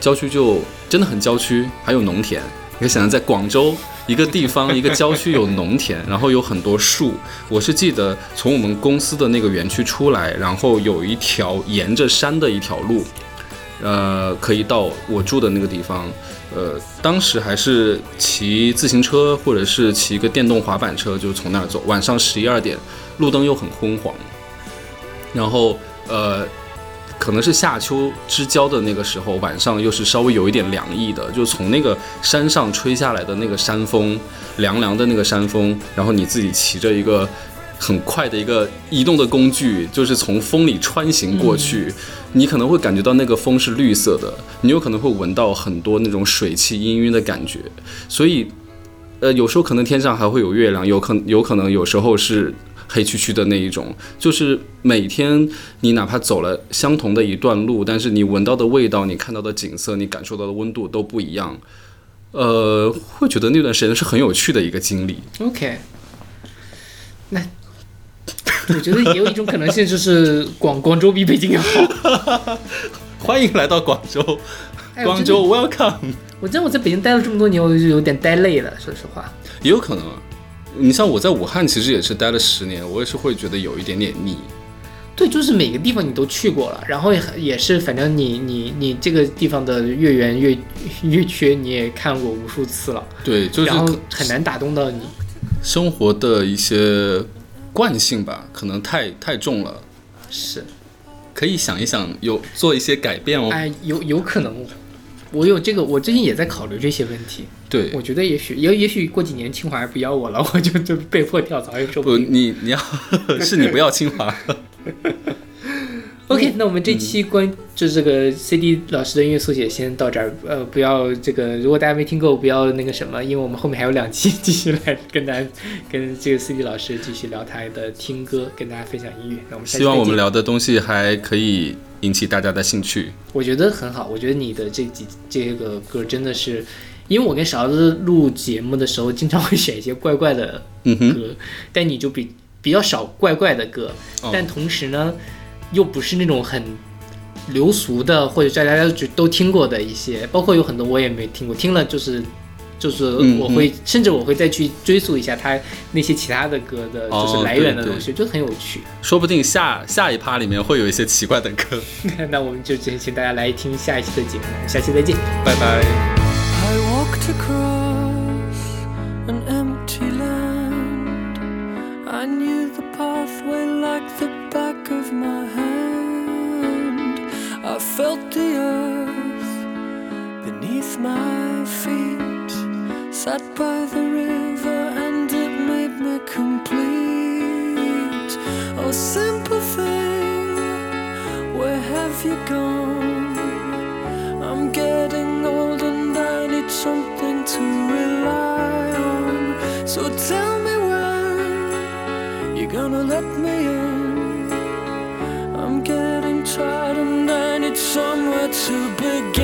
郊区就真的很郊区，还有农田。你可以想象，在广州一个地方，一个郊区有农田，然后有很多树。我是记得从我们公司的那个园区出来，然后有一条沿着山的一条路，呃，可以到我住的那个地方。呃，当时还是骑自行车或者是骑一个电动滑板车，就从那儿走。晚上十一二点，路灯又很昏黄，然后呃，可能是夏秋之交的那个时候，晚上又是稍微有一点凉意的，就从那个山上吹下来的那个山风，凉凉的那个山风，然后你自己骑着一个很快的一个移动的工具，就是从风里穿行过去，你可能会感觉到那个风是绿色的，你有可能会闻到很多那种水汽氤氲的感觉，所以。呃，有时候可能天上还会有月亮，有可有可能有时候是黑黢黢的那一种，就是每天你哪怕走了相同的一段路，但是你闻到的味道、你看到的景色、你感受到的温度都不一样，呃，会觉得那段时间是很有趣的一个经历。，OK，那 我觉得也有一种可能性，就是广广州比北京要好。欢迎来到广州，哎广州 welcome，我真的我在北京待了这么多年，我就有点待累了，说实话。也有可能啊。你像我在武汉，其实也是待了十年，我也是会觉得有一点点腻。对，就是每个地方你都去过了，然后也也是，反正你你你这个地方的月圆月月缺你也看过无数次了，对，就是然后很难打动到你。生活的一些惯性吧，可能太太重了。是，可以想一想，有做一些改变哦。哎，有有可能，我有这个，我最近也在考虑这些问题。对我，觉得也许也也许过几年清华不要我了，我就就被迫跳槽也说不不，你你要 是你不要清华，OK，那我们这期关就是这个 CD 老师的音乐速写先到这儿，呃，不要这个，如果大家没听够，不要那个什么，因为我们后面还有两期继续来跟大家跟这个 CD 老师继续聊他的听歌，跟大家分享音乐。那我们希望我们聊的东西还可以引起大家的兴趣。我觉得很好，我觉得你的这几这个歌真的是，因为我跟勺子录节目的时候，经常会选一些怪怪的歌，但你就比比较少怪怪的歌，哦但同时呢，又不是那种很流俗的，或者大家都都听过的一些，包括有很多我也没听过，听了就是。就是嗯我会，甚至我会再去追溯一下他那些其他的歌的，哦就是来源的东西，就很有趣。说不定下下一趴里面会有一些奇怪的歌。那我们就先请大家来听下一期的节目，下期再见。拜拜。I walked across an empty land. I knew the pathway like the back of my hand. I felt the earth beneath my feet. Sat by the river and it made me complete. Oh, simple thing, where have you gone? I'm getting old and I need something to rely on. So tell me when You're gonna let me in. To begin.